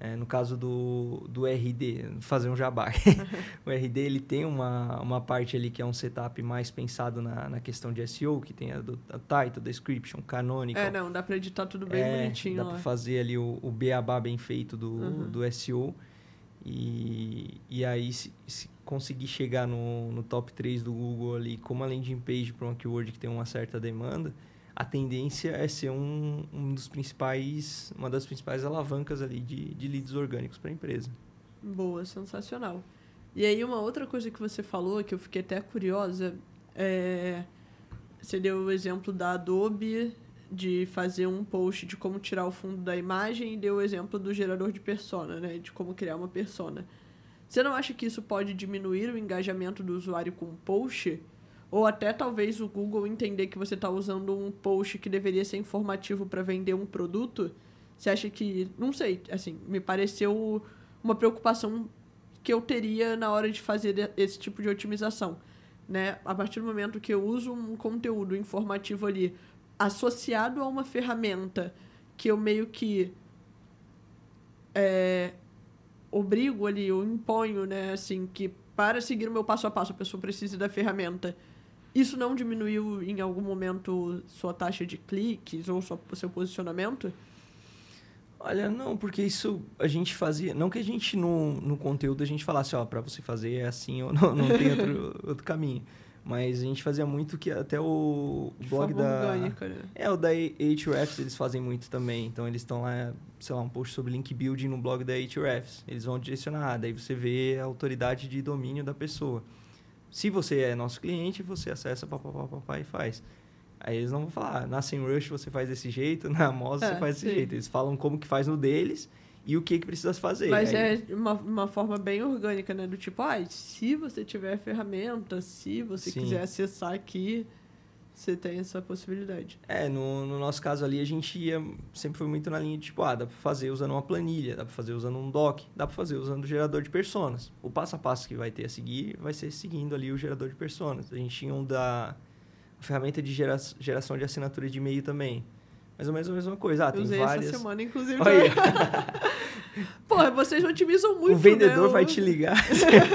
É, no caso do, do RD, fazer um jabá. *laughs* *laughs* o RD ele tem uma, uma parte ali que é um setup mais pensado na, na questão de SEO, que tem a do a title, description, canonical. É, não, dá para editar tudo bem É, bonitinho dá para fazer ali o, o beabá bem feito do, Uhum. do SEO. E, e aí, se, se conseguir chegar no, no top 3 do Google ali com uma landing page para uma keyword que tem uma certa demanda, a tendência é ser um, um dos principais, uma das principais alavancas ali de, de leads orgânicos para a empresa. Boa, sensacional. E aí, uma outra coisa que você falou, que eu fiquei até curiosa, é... Você deu o exemplo da Adobe de fazer um post de como tirar o fundo da imagem e deu o exemplo do gerador de persona, né? De como criar uma persona. Você não acha que isso pode diminuir o engajamento do usuário com o post? Ou até talvez o Google entender que você está usando um post que deveria ser informativo para vender um produto, você acha que, não sei, assim, me pareceu uma preocupação que eu teria na hora de fazer esse tipo de otimização, né? A partir do momento que eu uso um conteúdo informativo ali associado a uma ferramenta que eu meio que é, obrigo ali, eu imponho, né, assim, que para seguir o meu passo a passo a pessoa precisa da ferramenta. Isso não diminuiu em algum momento sua taxa de cliques ou sua, seu posicionamento? Olha, não, porque isso a gente fazia. Não que a gente no, no conteúdo a gente falasse, ó, para você fazer é assim ou não, não tem outro, *laughs* outro caminho. Mas a gente fazia muito que até o De blog da. orgânica, né? É, o da Ahrefs eles fazem muito também. Então eles estão lá, sei lá, um post sobre link building no blog da Ahrefs. Eles vão direcionar, daí você vê a autoridade de domínio da pessoa. Se você é nosso cliente, você acessa papapá, e faz. Aí eles não vão falar, ah, na SEMrush você faz desse jeito, *laughs* na Moz É, você faz desse sim. jeito. Eles falam como que faz no deles e o que, que precisa fazer. Mas Aí- é uma, uma forma bem orgânica, né? Do tipo, ah, se você tiver ferramenta, se você Sim. quiser acessar aqui, você tem essa possibilidade. É, no, no nosso caso ali, a gente ia, sempre foi muito na linha de tipo, ah, dá pra fazer usando uma planilha, dá pra fazer usando um doc, dá pra fazer usando o gerador de personas. O passo a passo que vai ter a seguir vai ser seguindo ali o gerador de personas. A gente tinha um da ferramenta de gera, geração de assinatura de e-mail também. Mais ou menos a mesma coisa. Ah, eu tem usei várias. essa semana, inclusive. Olha, *laughs* Porra, vocês otimizam muito, o vendedor né? vai te ligar.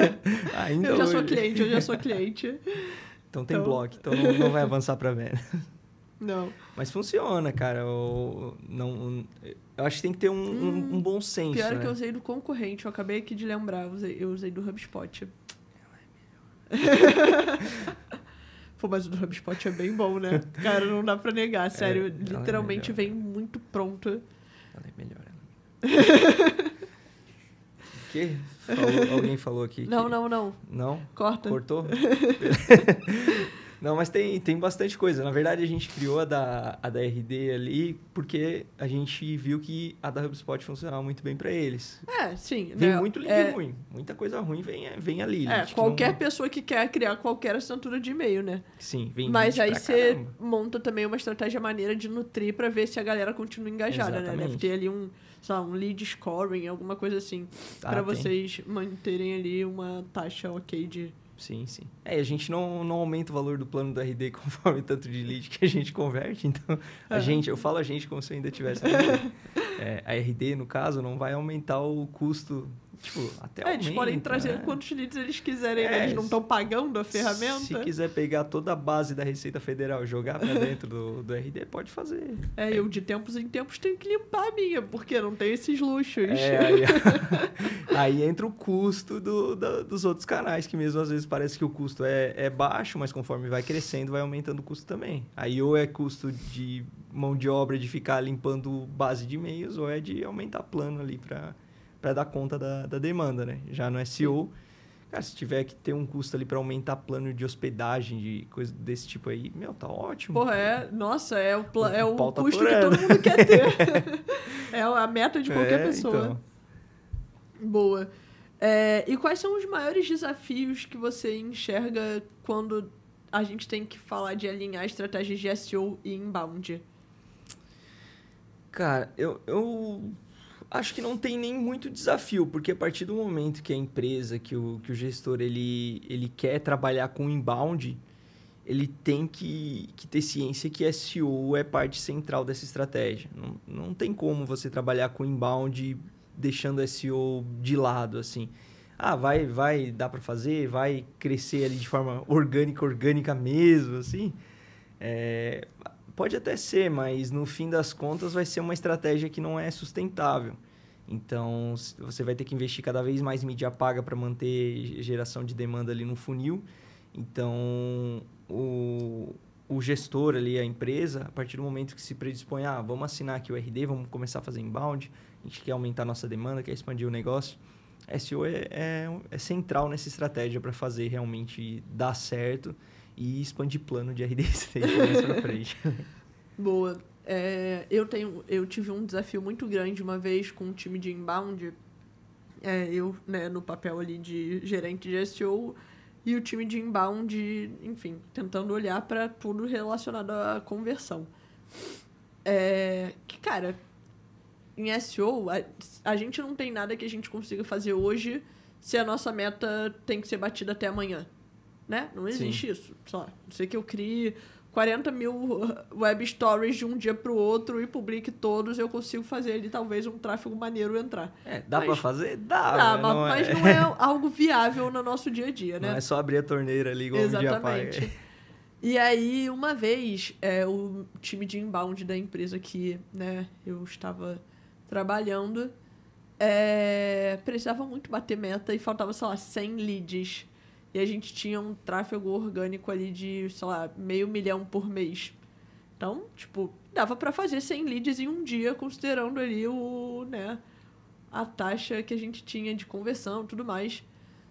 *laughs* Ainda Eu já sou hoje. cliente, eu já sou cliente. Então tem Então- bloco, então não, não vai avançar pra venda. *laughs* Não. Mas funciona, cara. O, não, eu acho que tem que ter um, um- um bom senso. Pior é né? que eu usei do concorrente, eu acabei aqui de lembrar, eu usei, eu usei do HubSpot. *laughs* Pô, mas o do HubSpot é bem bom, né? Cara, não dá pra negar, sério. é literalmente melhor. vem muito pronto. Ela é melhor. ela. o *laughs* quê? Falou- alguém falou aqui. Não, que- não, não. Não? Corta. Cortou? *laughs* não, mas tem, tem bastante coisa. Na verdade, a gente criou a da, a da RD ali porque a gente viu que a da HubSpot funcionava muito bem para eles. É, sim. Vem né? muito lead é, ruim. Muita coisa ruim vem, vem ali. É, qualquer não- pessoa que quer criar qualquer assinatura de e-mail, né? Sim, vem Mas aí você caramba. monta também uma estratégia maneira de nutrir pra ver se a galera continua engajada, né? Deve Exatamente. ter ali um, sei lá, um lead scoring, alguma coisa assim, Ah, tem. vocês manterem ali uma taxa ok de Sim, sim. É, a gente não, não aumenta o valor do plano do RD *laughs* conforme o tanto de lead que a gente converte, então a É. gente, eu falo a gente como se eu ainda tivesse. *laughs* É, a RD, no caso, não vai aumentar o custo, tipo, até É, eles podem trazer né? quantos leads eles quiserem, né? É, Eles não estão pagando a ferramenta. Se quiser pegar toda a base da Receita Federal e jogar pra dentro do, do RD, pode fazer. É, eu de tempos em tempos tenho que limpar a minha, porque não tem esses luxos. É, aí, *laughs* *laughs* aí entra o custo do, da- dos outros canais, que mesmo às vezes parece que o custo é, é baixo, mas conforme vai crescendo, vai aumentando o custo também. Aí ou é custo de mão de obra de ficar limpando base de e-mails, ou é de aumentar plano ali para dar conta da, da demanda, né? Já no SEO, cara, se tiver que ter um custo ali para aumentar plano de hospedagem, de coisa desse tipo aí, meu, tá ótimo. Porra, é. Nossa, é o, pla- é o custo que todo mundo quer ter. *laughs* *laughs* é a meta de qualquer É, pessoa. então. Boa. É, e quais são os maiores desafios que você enxerga quando a gente tem que falar de alinhar estratégias de SEO e inbound? Cara, eu, eu acho que não tem nem muito desafio, porque a partir do momento que a empresa, que o, que o gestor, ele, ele quer trabalhar com inbound, ele tem que, que ter ciência que SEO é parte central dessa estratégia. Não, não tem como você trabalhar com inbound deixando SEO de lado, assim. Ah, vai, vai, dá para fazer, vai crescer ali de forma orgânica, orgânica mesmo, assim. É, Pode até ser, mas no fim das contas vai ser uma estratégia que não é sustentável. Então, você vai ter que investir cada vez mais em mídia paga para manter geração de demanda ali no funil. Então, o, o gestor ali, a empresa, a partir do momento que se predispõe, ah, vamos assinar aqui o RD, vamos começar a fazer inbound, a gente quer aumentar nossa demanda, quer expandir o negócio. SEO é, é, é central nessa estratégia para fazer realmente dar certo e expandir plano de RD *laughs* mais para frente. Boa. É, eu, tenho, eu tive um desafio muito grande uma vez com um time de inbound. É, eu, né, no papel ali de gerente de SEO, e o time de inbound, enfim, tentando olhar para tudo relacionado à conversão. É, que, cara, em SEO, a, a gente não tem nada que a gente consiga fazer hoje se a nossa meta tem que ser batida até amanhã. Né? Não existe Sim. isso. Só, não sei que eu crie 40 mil *laughs* web stories de um dia para o outro e publique todos, eu consigo fazer ali talvez um tráfego maneiro entrar. É, dá para fazer? Dá. Dá, mas, não, mas é... não é *laughs* algo viável no nosso dia a dia, né? Não é só abrir a torneira ali igual Exatamente. um dia E aí, uma vez, é, o time de inbound da empresa que né, eu estava trabalhando é, precisava muito bater meta e faltava, sei lá, 100 leads. E a gente tinha um tráfego orgânico ali de, sei lá, meio milhão por mês. Então, tipo, dava para fazer 100 leads em um dia, considerando ali o, né, a taxa que a gente tinha de conversão tudo mais.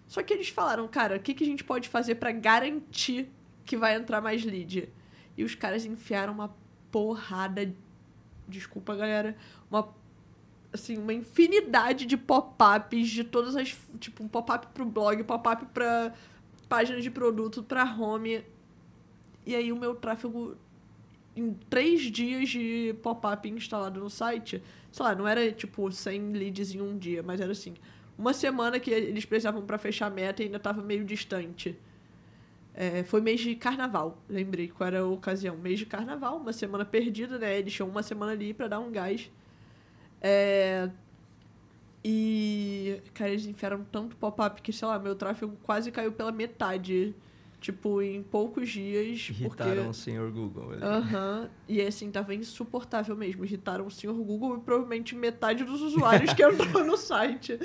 Só que eles falaram, cara, o que, que a gente pode fazer para garantir que vai entrar mais lead? E os caras enfiaram uma porrada. Desculpa, galera. Uma assim, uma infinidade de pop-ups de todas as. Tipo, um pop-up pro blog, pop-up pra páginas de produto, pra home. E aí o meu tráfego. Em três dias de pop-up instalado no site, sei lá, não era tipo 100 leads em um dia, mas era assim, uma semana que eles precisavam para fechar a meta e ainda tava meio distante. É, foi mês de carnaval, lembrei qual era a ocasião. Mês de carnaval, uma semana perdida, né? Eles tinham uma semana ali para dar um gás. É... E, cara, eles enfiaram tanto pop-up que, sei lá, meu tráfego quase caiu pela metade. Tipo, em poucos dias. Irritaram porque... o senhor Google. Aham. Uhum. E assim, tava insuportável mesmo. Irritaram o senhor Google e provavelmente metade dos usuários que entrou no site.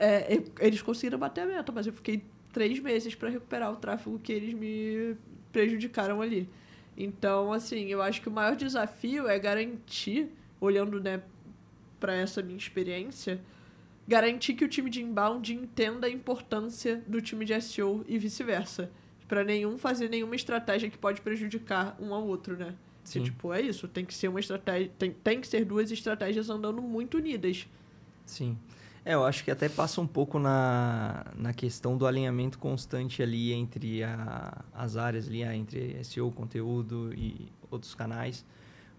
É, eles conseguiram bater a meta, mas eu fiquei três meses para recuperar o tráfego que eles me prejudicaram ali. Então, assim, eu acho que o maior desafio é garantir, olhando né, para essa minha experiência, garantir que o time de inbound entenda a importância do time de SEO e vice-versa. para nenhum fazer nenhuma estratégia que pode prejudicar um ao outro, né? Sim. E, tipo, é isso. Tem que ser uma estratégia. Tem, tem que ser duas estratégias andando muito unidas. Sim. É, eu acho que até passa um pouco na, na questão do alinhamento constante ali entre a, as áreas ali, entre SEO, conteúdo e outros canais.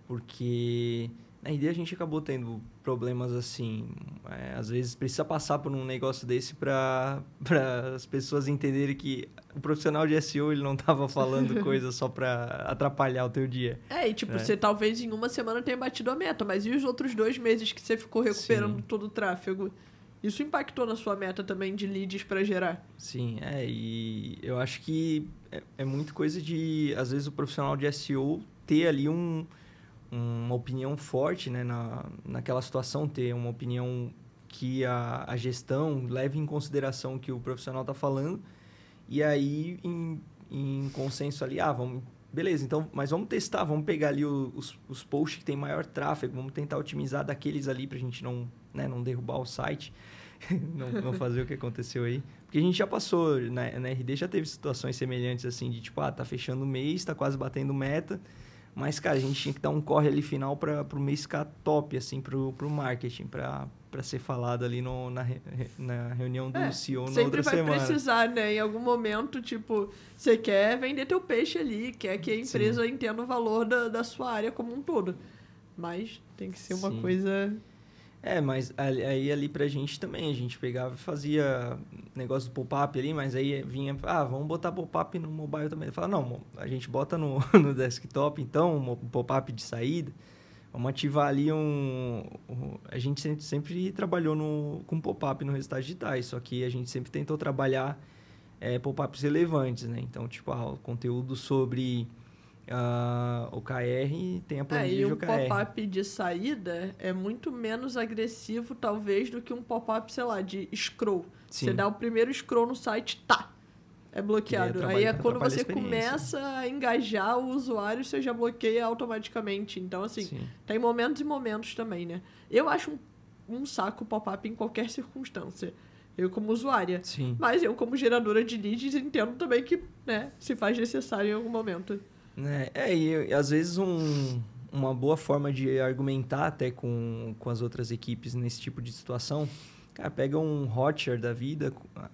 Porque na ideia a gente acabou tendo problemas assim. É, às vezes precisa passar por um negócio desse para *laughs* as pessoas entenderem que o profissional de SEO ele não estava falando *laughs* coisa só para atrapalhar o teu dia. É, e tipo, é. você talvez em uma semana tenha batido a meta, mas e os outros dois meses que você ficou recuperando Sim. todo o tráfego? Isso impactou na sua meta também de leads para gerar? Sim, é. E eu acho que é, é muito coisa de, às vezes, o profissional de SEO ter ali um uma opinião forte né, na, naquela situação, ter uma opinião que a, a gestão leve em consideração o que o profissional está falando e aí em, em consenso ali, ah, vamos, beleza, então, mas vamos testar, vamos pegar ali os, os posts que tem maior tráfego, vamos tentar otimizar daqueles ali para a gente não, né, não derrubar o site, *laughs* não, não fazer o que aconteceu aí. Porque a gente já passou, na, na RD já teve situações semelhantes assim, de tipo, ah, tá fechando o mês, tá quase batendo meta, mas, cara, a gente tinha que dar um corre ali final para o mês ficar top, assim, pro, pro marketing, para para ser falado ali no, na, na reunião do é, CEO na outra semana. Sempre vai precisar, né? Em algum momento, tipo, você quer vender teu peixe ali, quer que a empresa Sim. entenda o valor da, da sua área como um todo. Mas tem que ser uma Sim. coisa é, mas aí ali pra gente também, a gente pegava fazia negócio do pop-up ali, mas aí vinha, ah, vamos botar pop-up no mobile também. Fala, não, a gente bota no, *laughs* no desktop, então, um pop-up de saída. Vamos ativar ali um. A gente sempre, sempre trabalhou no, com pop-up no resultado digitais, só que a gente sempre tentou trabalhar é, pop-ups relevantes, né? Então, tipo, ah, o conteúdo sobre Uh, o KR tem a planilha é, e um pop-up de saída é muito menos agressivo, talvez, do que um pop-up, sei lá, de scroll. Sim. Você dá o primeiro scroll no site, tá, é bloqueado. Aí é quando você começa a engajar o usuário, você já bloqueia automaticamente. Então, assim, Sim. tem momentos e momentos também, né? Eu acho um, um saco pop-up em qualquer circunstância. Eu como usuária. Sim. Mas eu como geradora de leads entendo também que, né, se faz necessário em algum momento. É, é e, às vezes um, uma boa forma de argumentar até com, com as outras equipes nesse tipo de situação, cara, pega um Hotjar da vida,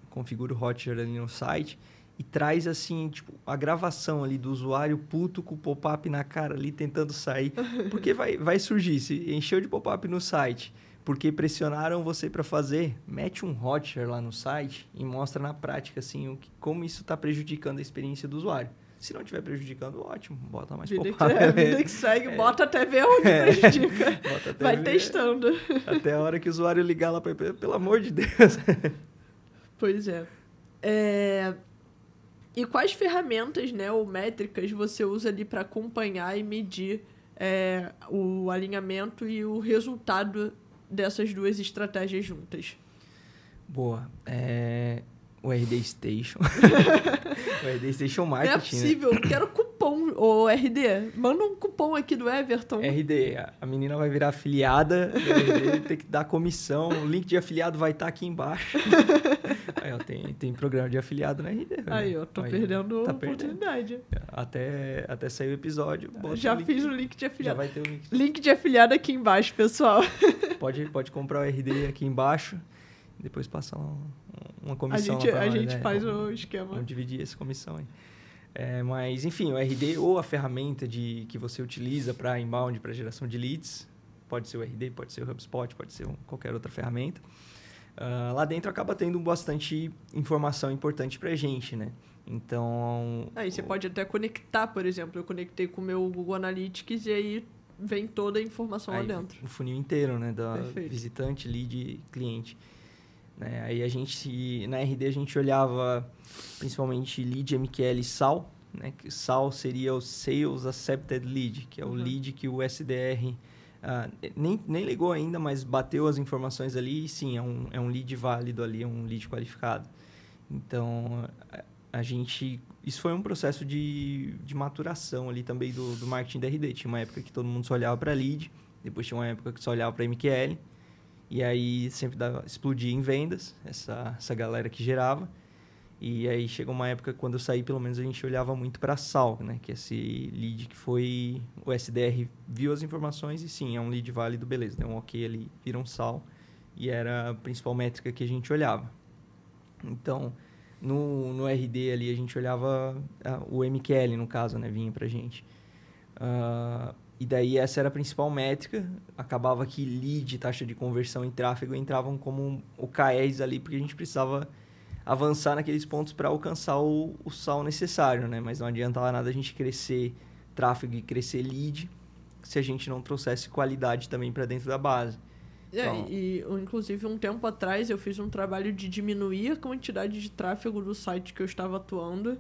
configura o Hotjar ali no site e traz assim, tipo, a gravação ali do usuário puto com o pop-up na cara ali tentando sair. *laughs* Porque vai, vai surgir, se encheu de pop-up no site, porque pressionaram você para fazer, mete um hotjar lá no site e mostra na prática assim o que, como isso está prejudicando a experiência do usuário. Se não estiver prejudicando, ótimo, bota mais vida pop-up. Que, é, vida que segue, é. bota até ver onde é. prejudica. *laughs* Vai ver, testando. Até a hora que o usuário ligar lá para pelo amor de Deus. *laughs* Pois é. é. E quais ferramentas, né, ou métricas você usa ali para acompanhar e medir é, o alinhamento e o resultado dessas duas estratégias juntas? Boa. É, o RD Station. *laughs* o RD Station Marketing. Não é possível, né? quero cupom, o RD. Manda um cupom aqui do Everton. RD, a menina vai virar afiliada do RD, *laughs* tem que dar comissão. O link de afiliado vai estar tá aqui embaixo. *laughs* Aí, ó, tem, tem programa de afiliado na RD. Né? Aí, ó, tô Aí, perdendo tá a oportunidade. Perdendo. Até, até sair o episódio. Já o fiz o link de afiliado. Já vai ter o link. Link de afiliado aqui embaixo, pessoal. Pode, pode comprar o RD aqui embaixo. Depois passa um, uma comissão. A gente, a gente né? faz o esquema. Vamos dividir essa comissão aí. É, mas, enfim, o RD ou a ferramenta de, que você utiliza para inbound, para geração de leads, pode ser o RD, pode ser o HubSpot, pode ser qualquer outra ferramenta. Uh, lá dentro acaba tendo bastante informação importante para a gente, né? Então... Aí você o... pode até conectar, por exemplo. Eu conectei com o meu Google Analytics e aí vem toda a informação aí, lá dentro. O funil inteiro, né? Da Perfeito. visitante, lead, cliente. Né? Aí a gente, na RD, a gente olhava principalmente lead, MQL e SAL. Né? Que SAL seria o Sales Accepted Lead, que é uhum. o lead que o SDR uh, ah, nem, nem ligou ainda, mas bateu as informações ali e sim, é um, é um lead válido ali, é um lead qualificado. Então, a, a gente... Isso foi um processo de, de maturação ali também do, do marketing da RD. Tinha uma época que todo mundo só olhava para lead, depois tinha uma época que só olhava para MQL, e aí sempre dava, explodia em vendas, essa, essa galera que gerava. E aí chegou uma época quando eu saí, pelo menos a gente olhava muito para sal, né? Que esse lead que foi o SDR viu as informações e sim, é um lead válido, beleza, deu um OK ali, vira um sal e era a principal métrica que a gente olhava. Então, no, no RD ali a gente olhava uh, o MQL no caso, né, vinha pra gente. Uh, e daí essa era a principal métrica. Acabava que lead, taxa de conversão e tráfego entravam como OKRs ali, porque a gente precisava avançar naqueles pontos para alcançar o, o sal necessário, né? Mas não adiantava nada a gente crescer tráfego e crescer lead se a gente não trouxesse qualidade também para dentro da base. É, então... e inclusive um tempo atrás eu fiz um trabalho de diminuir a quantidade de tráfego do site que eu estava atuando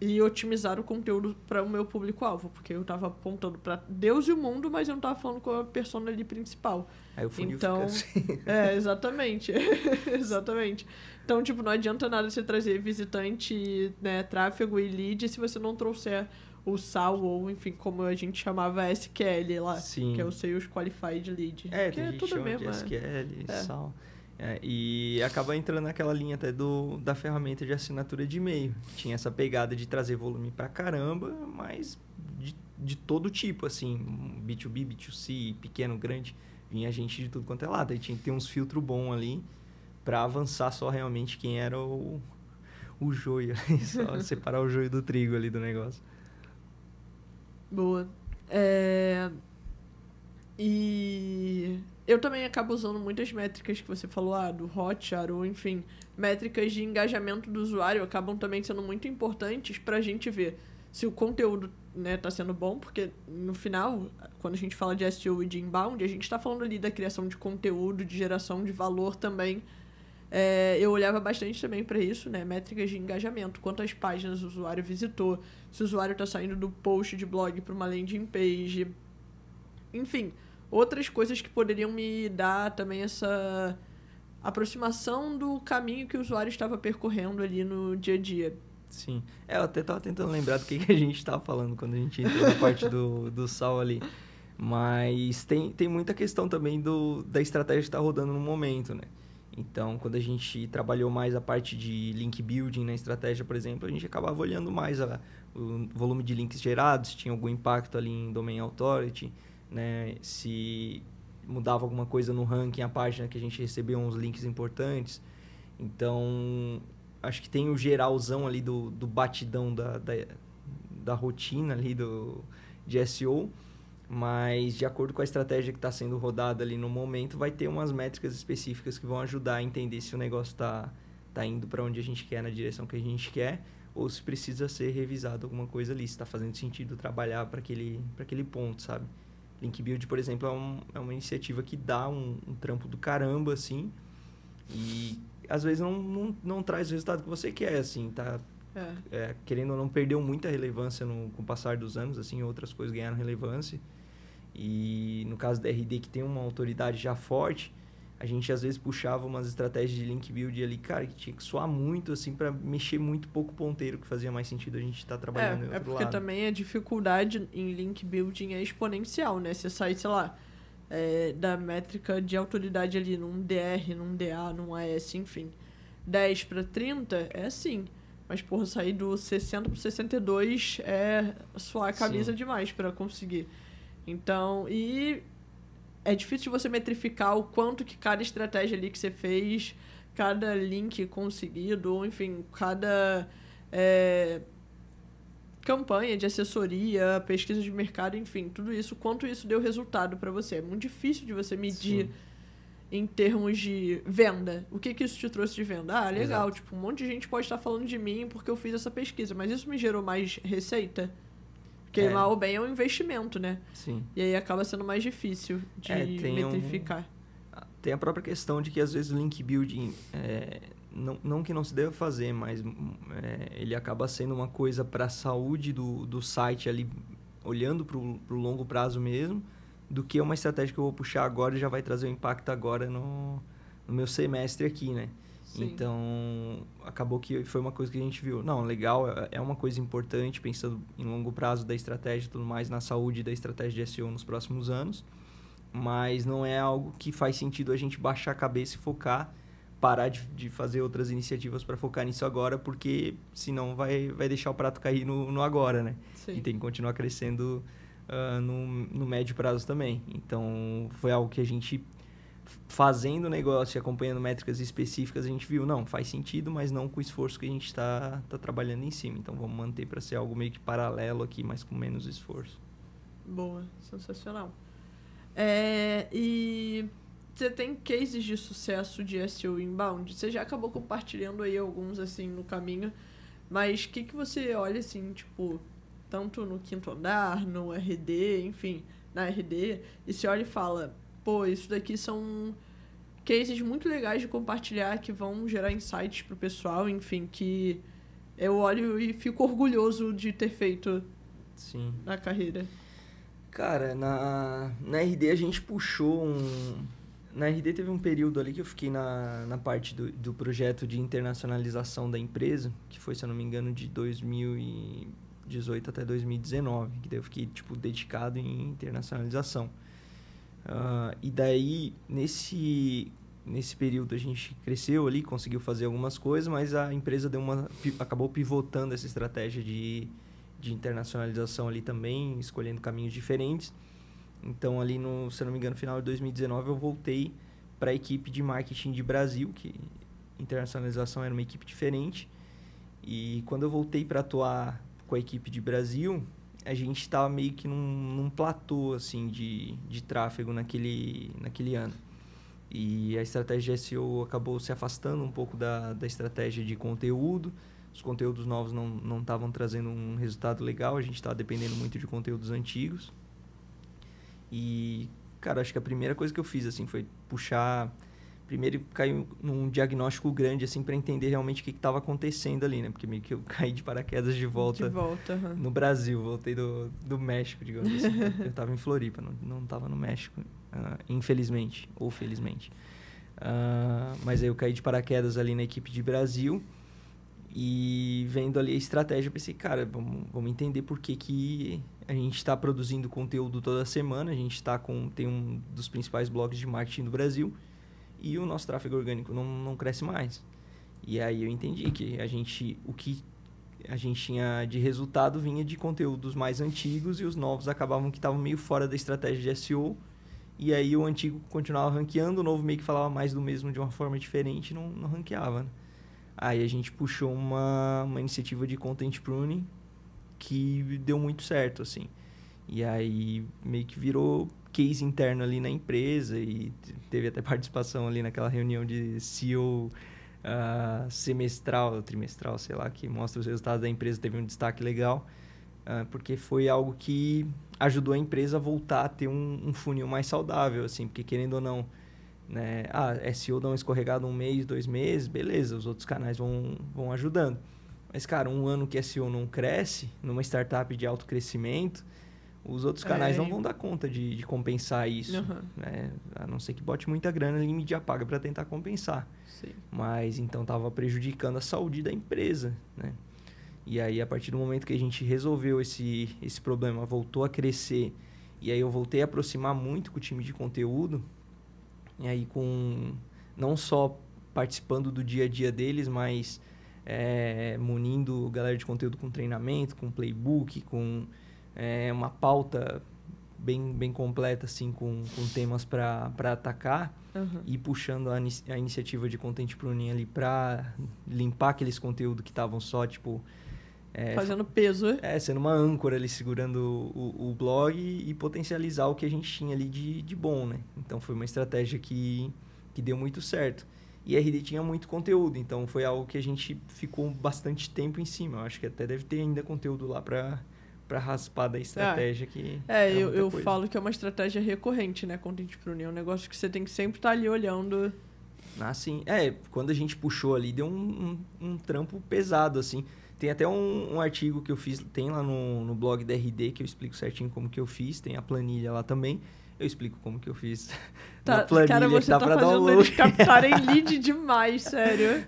e otimizar o conteúdo para o meu público-alvo, porque eu estava apontando para Deus e o mundo, mas eu não estava falando com a persona ali principal. Aí o funil então, assim. É, *laughs* exatamente. *laughs* exatamente. Então, tipo, não adianta nada você trazer visitante, né, tráfego e lead se você não trouxer o SAL, ou enfim, como a gente chamava SQL lá, Sim. que é o Sales Qualified Lead. É, que é tudo mesmo. De SQL, é. SAL. É, e acaba entrando naquela linha até do, da ferramenta de assinatura de e-mail. Tinha essa pegada de trazer volume pra caramba, mas de, de todo tipo, assim, B2B, B2C, pequeno, grande, vinha gente de tudo quanto é lado. Aí tinha que ter uns filtros bons ali para avançar só realmente quem era o, o joio, *laughs* só separar o joio do trigo ali do negócio. Boa. É... E eu também acabo usando muitas métricas que você falou, ah, do Hotjar, ou enfim, métricas de engajamento do usuário acabam também sendo muito importantes para a gente ver se o conteúdo né, tá sendo bom, porque no final, quando a gente fala de SEO e de inbound, a gente está falando ali da criação de conteúdo, de geração de valor também. É, eu olhava bastante também para isso, né? Métricas de engajamento, quantas páginas o usuário visitou, se o usuário está saindo do post de blog para uma landing page. Enfim, outras coisas que poderiam me dar também essa aproximação do caminho que o usuário estava percorrendo ali no dia a dia. Sim. É, eu até estava tentando lembrar do que, que a gente estava falando quando a gente entrou na parte do, do sal ali. Mas tem, tem muita questão também do, da estratégia que está rodando no momento, né? Então, quando a gente trabalhou mais a parte de link building na estratégia, por exemplo, a gente acabava olhando mais a, o volume de links gerados, tinha algum impacto ali em domain authority, né? Se mudava alguma coisa no ranking, a página que a gente recebeu uns links importantes. Então, acho que tem o geralzão ali do, do batidão da, da, da rotina ali do, de SEO, mas de acordo com a estratégia que está sendo rodada ali no momento, vai ter umas métricas específicas que vão ajudar a entender se o negócio está tá indo para onde a gente quer, na direção que a gente quer, ou se precisa ser revisado alguma coisa ali, se está fazendo sentido trabalhar para aquele, aquele ponto, sabe? Link Build, por exemplo, é, um, é uma iniciativa que dá um, um, trampo do caramba, assim, e às vezes não, não, não traz o resultado que você quer, assim, tá? É. É, querendo ou não, perdeu muita relevância no, com o passar dos anos, assim, outras coisas ganharam relevância. E no caso da RD, que tem uma autoridade já forte, a gente às vezes puxava umas estratégias de link build ali, cara, que tinha que soar muito, assim, para mexer muito pouco ponteiro, que fazia mais sentido a gente estar tá trabalhando é, É porque lado. também a dificuldade em link building é exponencial, né? Você sai, sei lá, é, da métrica de autoridade ali num DR, num DA, num AS, enfim, 10 para 30 é assim. Mas, porra, sair do 60 para 62 é suar a camisa Sim. demais para conseguir. Então, e é difícil você metrificar o quanto que cada estratégia ali que você fez, cada link conseguido, enfim, cada é, campanha de assessoria, pesquisa de mercado, enfim, tudo isso, quanto isso deu resultado para você. É muito difícil de você medir Sim. em termos de venda. O que, que isso te trouxe de venda? Ah, legal, Exato. tipo, um monte de gente pode estar falando de mim porque eu fiz essa pesquisa, mas isso me gerou mais receita? Porque é. ou bem é um investimento, né? Sim. E aí acaba sendo mais difícil de é, metrificar. Um, tem a própria questão de que às vezes o link building, é, não, não que não se deva fazer, mas é, ele acaba sendo uma coisa para a saúde do, do site ali, olhando para o longo prazo mesmo, do que uma estratégia que eu vou puxar agora e já vai trazer o um impacto agora no, no meu semestre aqui, né? Sim. Então, acabou que foi uma coisa que a gente viu. Não, legal, é, é uma coisa importante, pensando em longo prazo da estratégia e tudo mais, na saúde da estratégia de SEO nos próximos anos. Mas não é algo que faz sentido a gente baixar a cabeça e focar, parar de, de fazer outras iniciativas para focar nisso agora, porque senão vai, vai deixar o prato cair no, no agora, né? Sim. E tem que continuar crescendo uh, no, no médio prazo também. Então, foi algo que a gente fazendo negócio e acompanhando métricas específicas, a gente viu, não, faz sentido, mas não com o esforço que a gente está tá trabalhando em cima. Então, vamos manter para ser algo meio que paralelo aqui, mas com menos esforço. Boa, sensacional. É, e você tem cases de sucesso de SEO inbound? Você já acabou compartilhando aí alguns, assim, no caminho, mas o que, que você olha, assim, tipo, tanto no quinto andar, no RD, enfim, na RD, e você olha e fala pô, isso daqui são cases muito legais de compartilhar que vão gerar insights pro pessoal, enfim, que eu olho e fico orgulhoso de ter feito Sim. na carreira. Cara, na, na RD a gente puxou um. Na RD teve um período ali que eu fiquei na, na parte do, do projeto de internacionalização da empresa, que foi, se eu não me engano, de 2018 até 2019, que daí eu fiquei, tipo, dedicado em internacionalização. Uh, e daí, nesse, nesse período, a gente cresceu ali, conseguiu fazer algumas coisas, mas a empresa deu uma, acabou pivotando essa estratégia de, de internacionalização ali também, escolhendo caminhos diferentes. Então, ali, no, se não me engano, no final de 2019, eu voltei para a equipe de marketing de Brasil, que internacionalização era uma equipe diferente. E quando eu voltei para atuar com a equipe de Brasil, a gente estava meio que num, num platô assim de, de tráfego naquele, naquele ano. E a estratégia SEO acabou se afastando um pouco da, da estratégia de conteúdo. Os conteúdos novos não estavam trazendo um resultado legal, a gente estava dependendo muito de conteúdos antigos. E, cara, acho que a primeira coisa que eu fiz assim foi puxar primeiro caiu num diagnóstico grande assim para entender realmente o que estava acontecendo ali, né? Porque meio que eu *laughs* caí de paraquedas de volta, de volta uhum. no Brasil, voltei do, do México, digamos assim. *laughs* eu estava em Floripa, não, não tava no México, uh, infelizmente ou felizmente. Uh, mas aí eu caí de paraquedas ali na equipe de Brasil e vendo ali a estratégia, eu pensei, cara, vamos, vamos entender por que, que a gente está produzindo conteúdo toda semana, a gente está com tem um dos principais blogs de marketing do Brasil e o nosso tráfego orgânico não, não cresce mais. E aí eu entendi que a gente, o que a gente tinha de resultado vinha de conteúdos mais antigos e os novos acabavam que estavam meio fora da estratégia de SEO. E aí o antigo continuava ranqueando, o novo meio que falava mais do mesmo de uma forma diferente e não, não ranqueava. Né? Aí a gente puxou uma, uma iniciativa de content pruning que deu muito certo, assim. E aí meio que virou case interno ali na empresa e teve até participação ali naquela reunião de CEO uh, ah, semestral, trimestral, sei lá, que mostra os resultados da empresa, teve um destaque legal, uh, porque foi algo que ajudou a empresa a voltar a ter um, um funil mais saudável, assim, porque querendo ou não, né, ah, SEO dá um escorregado um mês, dois meses, beleza, os outros canais vão, vão ajudando. Mas, cara, um ano que SEO não cresce, numa startup de alto crescimento, os outros canais é. não vão dar conta de, de compensar isso. Uhum. Né? A não ser que bote muita grana em mídia paga para tentar compensar. Sim. Mas então estava prejudicando a saúde da empresa. Né? E aí, a partir do momento que a gente resolveu esse, esse problema, voltou a crescer, e aí eu voltei a aproximar muito com o time de conteúdo, e aí com não só participando do dia a dia deles, mas é, munindo galera de conteúdo com treinamento, com playbook, com é, uma pauta bem, bem completa, assim, com, com temas para atacar uhum. e puxando a, a, iniciativa de Content Pruning ali para limpar aqueles conteúdos que estavam só, tipo... É, Fazendo peso. É, sendo uma âncora ali, segurando o, o blog e, e, potencializar o que a gente tinha ali de, de bom, né? Então, foi uma estratégia que, que deu muito certo. E a RD tinha muito conteúdo, então foi algo que a gente ficou bastante tempo em cima. Eu acho que até deve ter ainda conteúdo lá para para raspar da estratégia é. que. É, é eu, eu falo que é uma estratégia recorrente, né? Content pruning. É um negócio que você tem que sempre estar tá ali olhando. Ah, sim. É, quando a gente puxou ali, deu um, um, um trampo pesado, assim. Tem até um, um, artigo que eu fiz, tem lá no, no blog da RD, que eu explico certinho como que eu fiz. Tem a planilha lá também. Eu explico como que eu fiz. *laughs* Tá, Na planilha cara, você tá, tá fazendo *laughs* download. eles captarem lead demais, sério.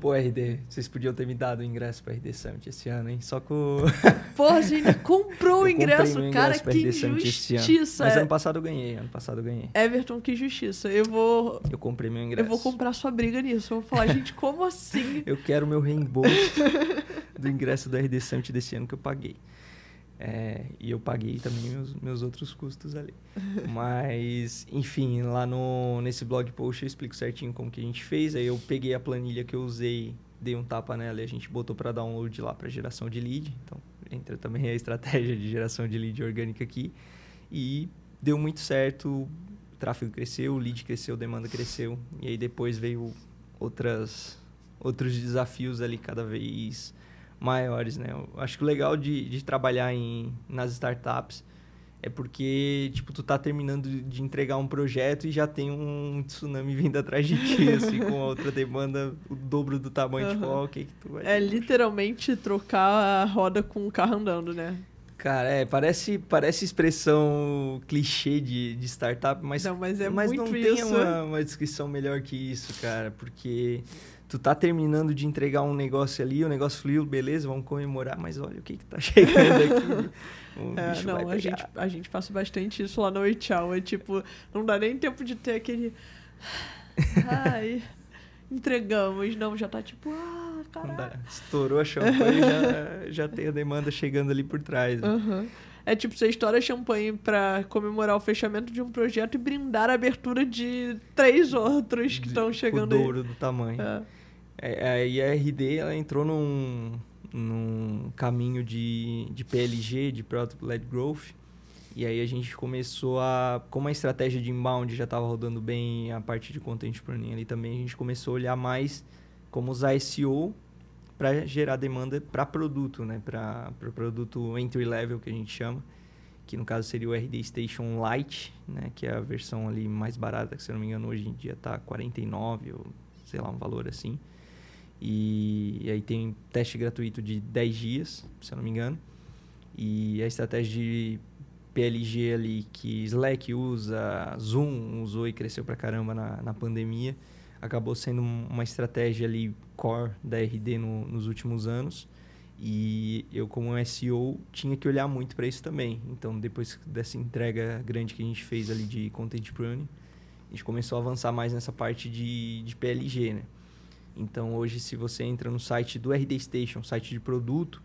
Pô, RD, vocês podiam ter me dado o ingresso pra RD Summit esse ano, hein? Só com. *laughs* Porra, a gente comprou o ingresso, ingresso, cara, que injustiça. Mas ano passado eu ganhei, ano passado eu ganhei. Everton, que justiça. Eu vou. Eu comprei meu ingresso. Eu vou comprar sua briga nisso. Eu vou falar, gente, como *laughs* assim? eu quero meu reembolso *laughs* do ingresso do RD Summit desse ano que eu paguei. É, e eu paguei também meus, meus outros custos ali. *laughs* Mas, enfim, lá no, nesse blog post eu explico certinho como que a gente fez. Aí eu peguei a planilha que eu usei, dei um tapa nela e a gente botou para download lá para geração de lead. Então, entra também a *laughs* estratégia de geração de lead orgânica aqui. E deu muito certo, o tráfego cresceu, o lead cresceu, a demanda cresceu. E aí depois veio outras, outros desafios ali cada vez maiores, né? Eu acho que o legal de, de trabalhar em, nas startups é porque, tipo, tu tá terminando de entregar um projeto e já tem um tsunami *laughs* vindo atrás de ti, assim, com outra demanda o dobro do tamanho, uhum. tipo, ó, o que que tu vai... É literalmente trocar a roda com o carro andando, né? Cara, é, parece, parece expressão clichê de, de startup, mas não, mas, é mas muito não tem uma, uma descrição melhor que isso, cara, porque tu tá terminando de entregar um negócio ali, o negócio fluiu, beleza, vamos comemorar, mas olha o que que tá *laughs* chegando aqui. é, não, a gente, a gente passa bastante isso lá no Tchau. É tipo, não dá nem tempo de ter aquele. Ai, entregamos. Não, já tá tipo, ah, caralho. Estourou a champanhe já, já tem a demanda chegando ali por trás. Né? Uhum. É tipo, você estoura champanhe para comemorar o fechamento de um projeto e brindar a abertura de três outros que estão chegando o dobro aí. do tamanho. É. É, aí a RD ela entrou num, num caminho de, de PLG, de Product Led Growth. E aí a gente começou a... Como a estratégia de inbound já estava rodando bem, a parte de content planning ali também, a gente começou a olhar mais como usar SEO para gerar demanda para produto, né? Para o pro produto entry level que a gente chama, que no caso seria o RD Station Lite, né? Que é a versão ali mais barata, que se eu não me engano hoje em dia está 49 ou sei lá um valor assim. E, e aí tem teste gratuito de 10 dias, se eu não me engano. E a estratégia de PLG ali que Slack usa, Zoom usou e cresceu pra caramba na, na pandemia acabou sendo uma estratégia ali core da RD no, nos últimos anos. E eu, como SEO, tinha que olhar muito para isso também. Então, depois dessa entrega grande que a gente fez ali de Content Pruning, a gente começou a avançar mais nessa parte de, de PLG, né? Então, hoje, se você entra no site do RD Station, site de produto,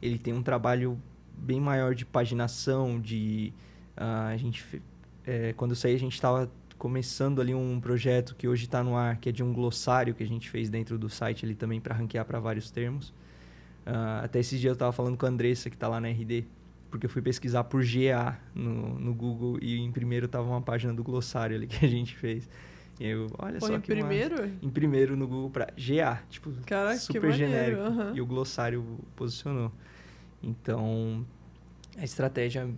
ele tem um trabalho bem maior de paginação, de... Uh, a gente... É, quando eu saí, a gente estava começando ali um projeto que hoje está no ar, que é de um glossário que a gente fez dentro do site ali também para ranquear para vários termos. Uh, até esses dias eu estava falando com a Andressa, que está lá na RD, porque eu fui pesquisar por GA no, no Google e em primeiro estava uma página do glossário ali que a gente fez. E eu, olha Pô, só em que primeiro? Massa. Em primeiro no Google para GA, tipo, Caraca, super genérico. uhum. E o glossário posicionou. Então, a estratégia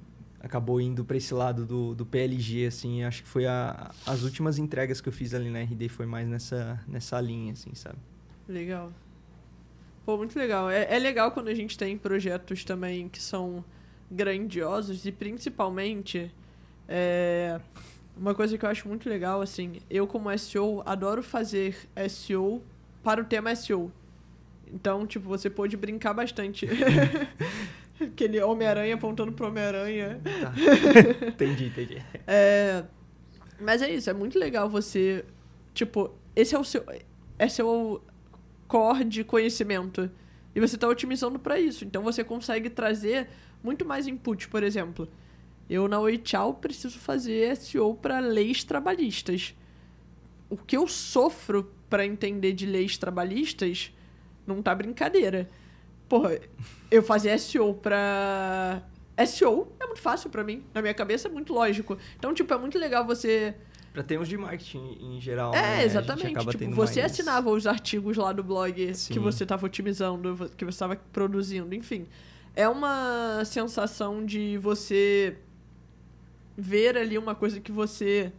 acabou indo para esse lado do, do PLG, assim, acho que foi a, as últimas entregas que eu fiz ali na RD foi mais nessa, nessa linha, assim, sabe? Legal. Pô, muito legal. É, é legal quando a gente tem projetos também que são grandiosos e principalmente é, uma coisa que eu acho muito legal, assim, eu como SEO adoro fazer SEO para o tema SEO. Então, tipo, você pode brincar bastante. *laughs* Aquele Homem-Aranha apontando pro Homem-Aranha. Tá. *laughs* entendi, entendi. É, mas é isso, é muito legal você. Tipo, esse é o seu. É seu core de conhecimento. E você está otimizando para isso. Então você consegue trazer muito mais input, por exemplo. Eu na Oichal preciso fazer SEO para leis trabalhistas. O que eu sofro para entender de leis trabalhistas não tá brincadeira. Porra, eu fazer SEO pra. SEO é muito fácil para mim. Na minha cabeça é muito lógico. Então, tipo, é muito legal você. Para termos de marketing em geral. É, né? exatamente. Tipo, você mais... assinava os artigos lá do blog Sim. que você estava otimizando, que você estava produzindo, enfim. É uma sensação de você ver ali uma coisa que você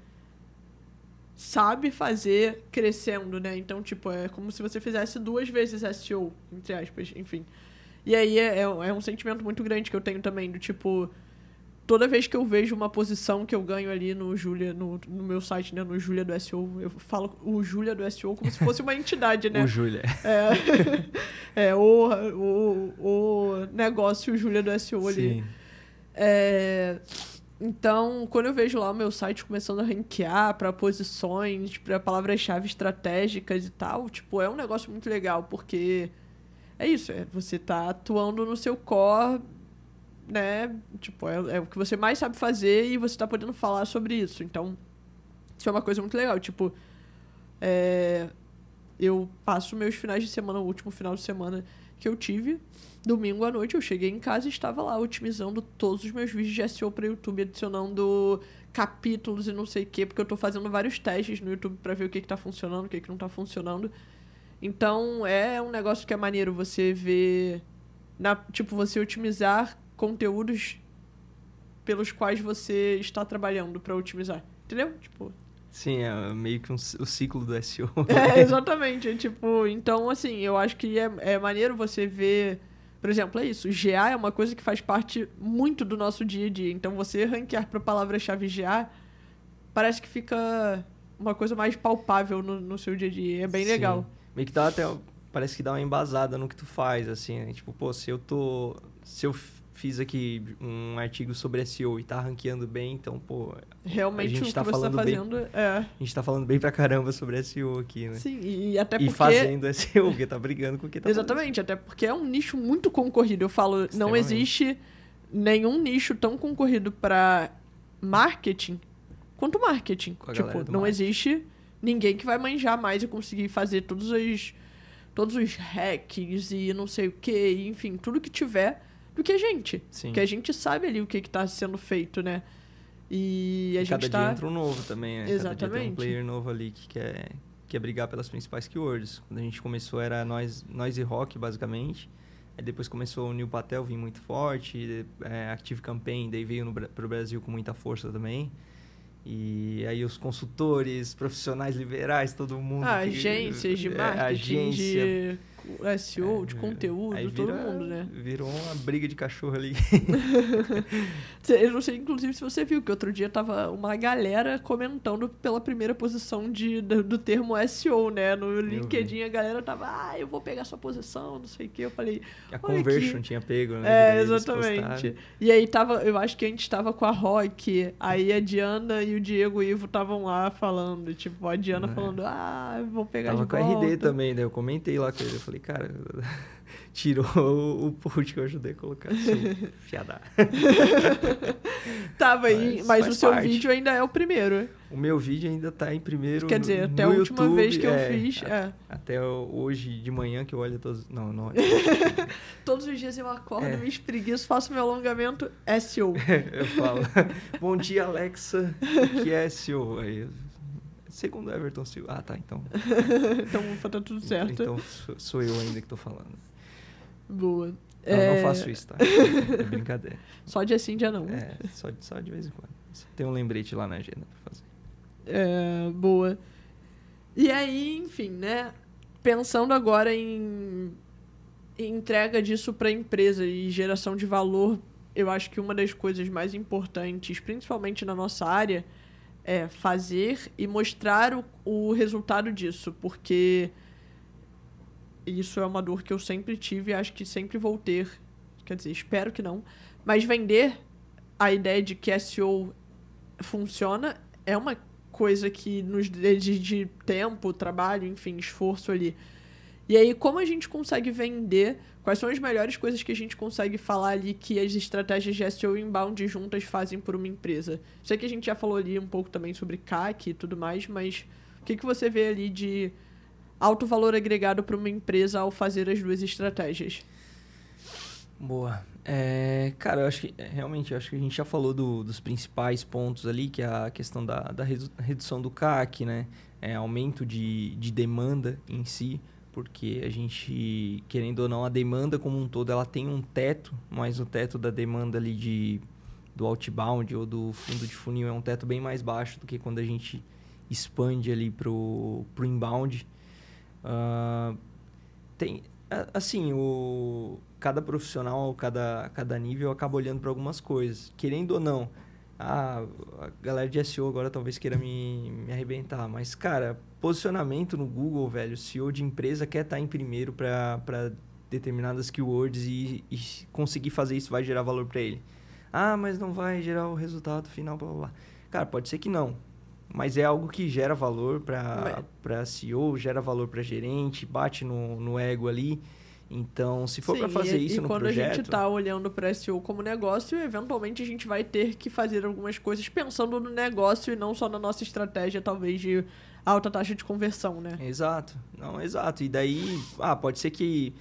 sabe fazer crescendo, né? Então, tipo, é como se você fizesse duas vezes SEO, entre aspas, enfim. E aí é, é um sentimento muito grande que eu tenho também, do tipo, toda vez que eu vejo uma posição que eu ganho ali no Julia, no, no meu site, né, no Julia do SEO, eu falo o Julia do SEO como se fosse uma entidade, né? *laughs* o Julia. É, *laughs* é o, o, o negócio Julia do SEO ali. Sim. É, então, quando eu vejo lá o meu site começando a ranquear para posições, para palavras-chave estratégicas e tal, tipo, é um negócio muito legal, porque é isso, é, você tá atuando no seu core, né? Tipo, é, é o que você mais sabe fazer e você tá podendo falar sobre isso. Então, isso é uma coisa muito legal. Tipo, é, eu passo meus finais de semana, o último final de semana que eu tive, domingo à noite, eu cheguei em casa e estava lá otimizando todos os meus vídeos de SEO para YouTube, adicionando capítulos e não sei o quê, porque eu tô fazendo vários testes no YouTube para ver o que, que tá funcionando, o que, que não tá funcionando. Então, é um negócio que é maneiro você ver. Na, tipo, você otimizar conteúdos pelos quais você está trabalhando para otimizar. Entendeu? Tipo. Sim, é meio que um, o ciclo do SEO. *laughs* É, *laughs* exatamente. É, tipo, então, assim, eu acho que é, é maneiro você ver. Por exemplo, é isso. GA é uma coisa que faz parte muito do nosso dia a dia. Então, você ranquear para a palavra-chave GA parece que fica uma coisa mais palpável no, no seu dia a dia. É bem Sim. legal. Meio que dá até. Parece que dá uma embasada no que tu faz, assim, né? Tipo, pô, se eu tô. Se eu fiz aqui um artigo sobre SEO e tá ranqueando bem, então, pô. Realmente a gente o que tá você tá falando fazendo bem, é. A gente tá falando bem pra caramba sobre SEO aqui, né? Sim, e até E porque. fazendo SEO, porque tá brigando com o que tá Exatamente, até porque é um nicho muito concorrido. Eu falo, não existe nenhum nicho tão concorrido para marketing quanto marketing. Com tipo, não marketing. existe ninguém que vai manjar mais e conseguir fazer todos os todos os hacks e não sei o que, enfim, tudo que tiver do que a gente. Sim. Porque a gente sabe ali o que está sendo feito, né? E a E gente cada tá dia entra um novo também, né? Cada dia tem Exatamente. um player novo ali que quer, quer brigar pelas principais keywords. Quando a gente começou era nós, nós e rock, basicamente. Aí depois começou o Neil Patel vir muito forte, é, Active Campaign, daí veio Bra- pro Brasil com muita força também. E aí os consultores, profissionais liberais, todo mundo. Ah, que- agências de é, marketing, agência, de SEO, de é, conteúdo, aí todo mundo, né? Virou uma briga de cachorro ali. *laughs* Eu não sei, inclusive, se você viu que outro dia tava uma galera comentando pela primeira posição de, do, do termo SEO, né? No LinkedIn a galera tava, ah, eu vou pegar sua posição, não sei o que. Eu falei, A Conversion aqui. tinha pego, né? é, exatamente. E aí tava, eu acho que a gente tava com a Rock, aí a Diana e o Diego Ivo estavam lá falando, tipo, a Diana É. falando, ah, eu vou pegar Tava de com a. RD também, daí eu comentei lá com ele. Eu falei, falei, cara, *laughs* tirou o post que eu ajudei a colocar. *laughs* Fiada. *laughs* Tava tá, aí, mas, mas o seu parte. vídeo ainda é o primeiro. O meu vídeo ainda tá em primeiro. Quer dizer, até a última YouTube, vez que é, eu fiz. É. Até hoje de manhã que eu olho todos. Não, não olho. todos os dias eu acordo, é. me espreguiço, faço meu alongamento SEO. eu falo. Bom dia, Alexa. O que é SEO? Aí Segundo Everton Silva. Ah, tá, então. *laughs* então tá tudo certo. Então sou eu ainda que tô falando. Boa. Não, é... não faço isso, tá? *laughs* É brincadeira. Só dia sim, dia não. É, só, só de vez em quando. Tem um lembrete lá na agenda pra fazer. É, boa. E aí, enfim, né? Pensando agora em, em entrega disso para a empresa e geração de valor, eu acho que uma das coisas mais importantes, principalmente na nossa área, é fazer e mostrar o, o resultado disso, porque isso é uma dor que eu sempre tive e acho que sempre vou ter. Quer dizer, espero que não. Mas vender a ideia de que SEO funciona é uma coisa que nos exige tempo, trabalho, enfim, esforço ali. E aí, como a gente consegue vender? Quais são as melhores coisas que a gente consegue falar ali que as estratégias de SEO inbound juntas fazem por uma empresa? Sei que a gente já falou ali um pouco também sobre CAC e tudo mais, mas o que, que você vê ali de alto valor agregado para uma empresa ao fazer as duas estratégias? Boa. É, cara, eu acho que realmente eu acho que a gente já falou do, dos principais pontos ali, que é a questão da, da redução do CAC, né? É, aumento de, de demanda em si porque a gente, querendo ou não, a demanda como um todo, ela tem um teto, mas o teto da demanda ali de, do outbound ou do fundo de funil é um teto bem mais baixo do que quando a gente expande ali pro, pro inbound. Uh, tem, assim, o, cada profissional, cada, cada nível acaba olhando para algumas coisas. Querendo ou não, ah, a galera de SEO agora talvez queira me, me arrebentar, mas, cara, posicionamento no Google, velho, CEO de empresa quer estar tá em primeiro para determinadas keywords e, e, conseguir fazer isso vai gerar valor para ele. Ah, mas não vai gerar o resultado final, blá blá blá. Cara, pode ser que não. Mas é algo que gera valor para CEO, gera valor para gerente, bate no, no ego ali. Então, se for para fazer e, isso e no projeto... quando a gente está olhando para SEO como negócio, eventualmente a gente vai ter que fazer algumas coisas pensando no negócio e não só na nossa estratégia, talvez, de alta taxa de conversão, né? Exato. Não, exato. E daí, ah, pode ser que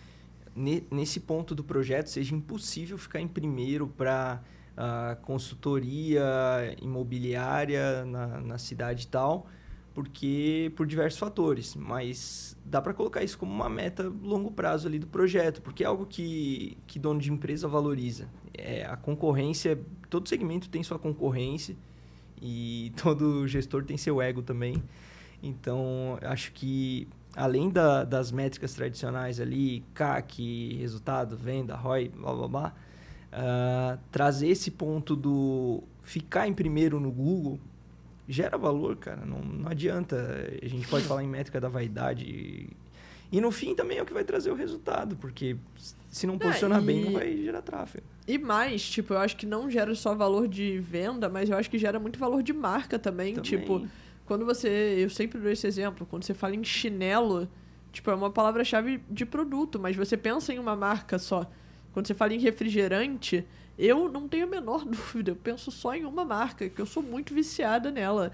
nesse ponto do projeto seja impossível ficar em primeiro para uh, ah, consultoria imobiliária na, na cidade e tal, porque por diversos fatores, mas dá para colocar isso como uma meta longo prazo ali do projeto, porque é algo que, que dono de empresa valoriza. É, a concorrência, todo segmento tem sua concorrência e *laughs* todo gestor tem seu ego também. Então, acho que além da, das métricas tradicionais ali, CAC, resultado, venda, ROI, blá blá blá, uh, trazer esse ponto do ficar em primeiro no Google gera valor, cara. Não, não adianta. A gente pode falar em métrica da vaidade. E, e no fim também é o que vai trazer o resultado, porque se não posicionar é, e... bem, não vai gerar tráfego. E mais, tipo, eu acho que não gera só valor de venda, mas eu acho que gera muito valor de marca também. também. Tipo, quando você. Eu sempre dou esse exemplo. Quando você fala em chinelo, tipo, é uma palavra-chave de produto, mas você pensa em uma marca só. Quando você fala em refrigerante, eu não tenho a menor *laughs* dúvida. Eu penso só em uma marca, que eu sou muito viciada nela.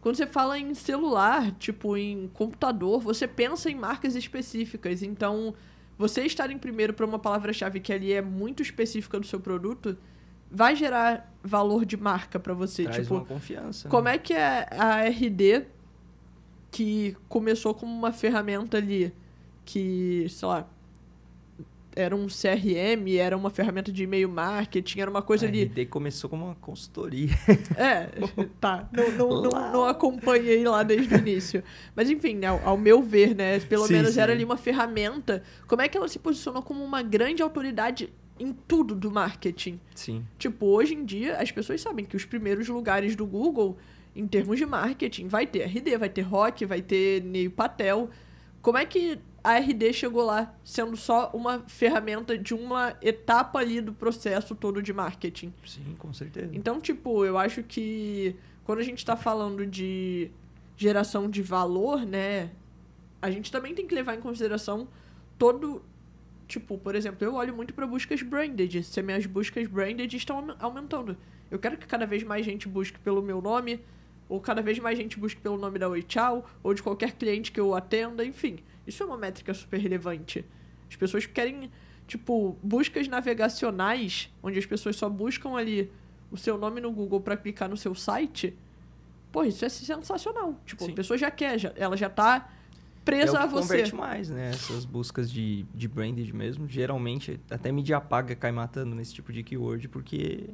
Quando você fala em celular, tipo, em computador, você pensa em marcas específicas. Então, você estar em primeiro para uma palavra-chave que ali é muito específica do seu produto vai gerar valor de marca para você. Traz tipo, uma confiança. Como né? é que é a RD que começou como uma ferramenta ali que, sei lá, era um CRM, era uma ferramenta de e-mail marketing, era uma coisa a ali. Começou como uma consultoria. É, tá. Não, não, não, não, acompanhei lá desde o início. Mas enfim, ao, ao meu ver, né? Pelo sim, menos sim. era ali uma ferramenta. Como é que ela se posicionou como uma grande autoridade em tudo do marketing. Sim. Tipo, hoje em dia, as pessoas sabem que os primeiros lugares do Google, em termos de marketing, vai ter RD, vai ter Rock, vai ter Neil Patel. Como é que a RD chegou lá sendo só uma ferramenta de uma etapa ali do processo todo de marketing? Sim, com certeza. Então, tipo, eu acho que quando a gente está falando de geração de valor, né, a gente também tem que levar em consideração todo. Tipo, por exemplo, eu olho muito para buscas branded. Se minhas buscas branded estão aumentando. Eu quero que cada vez mais gente busque pelo meu nome, ou cada vez mais gente busque pelo nome da Oi Tchau, ou de qualquer cliente que eu atenda, enfim. Isso é uma métrica super relevante. As pessoas querem, tipo, buscas navegacionais, onde as pessoas só buscam ali o seu nome no Google para clicar no seu site. Pô, isso é sensacional. Tipo, Sim. a pessoa já quer, já, ela já tá presa é a você. converte mais, né? Essas buscas de, de branded mesmo. Geralmente, até mídia paga cai matando nesse tipo de keyword, porque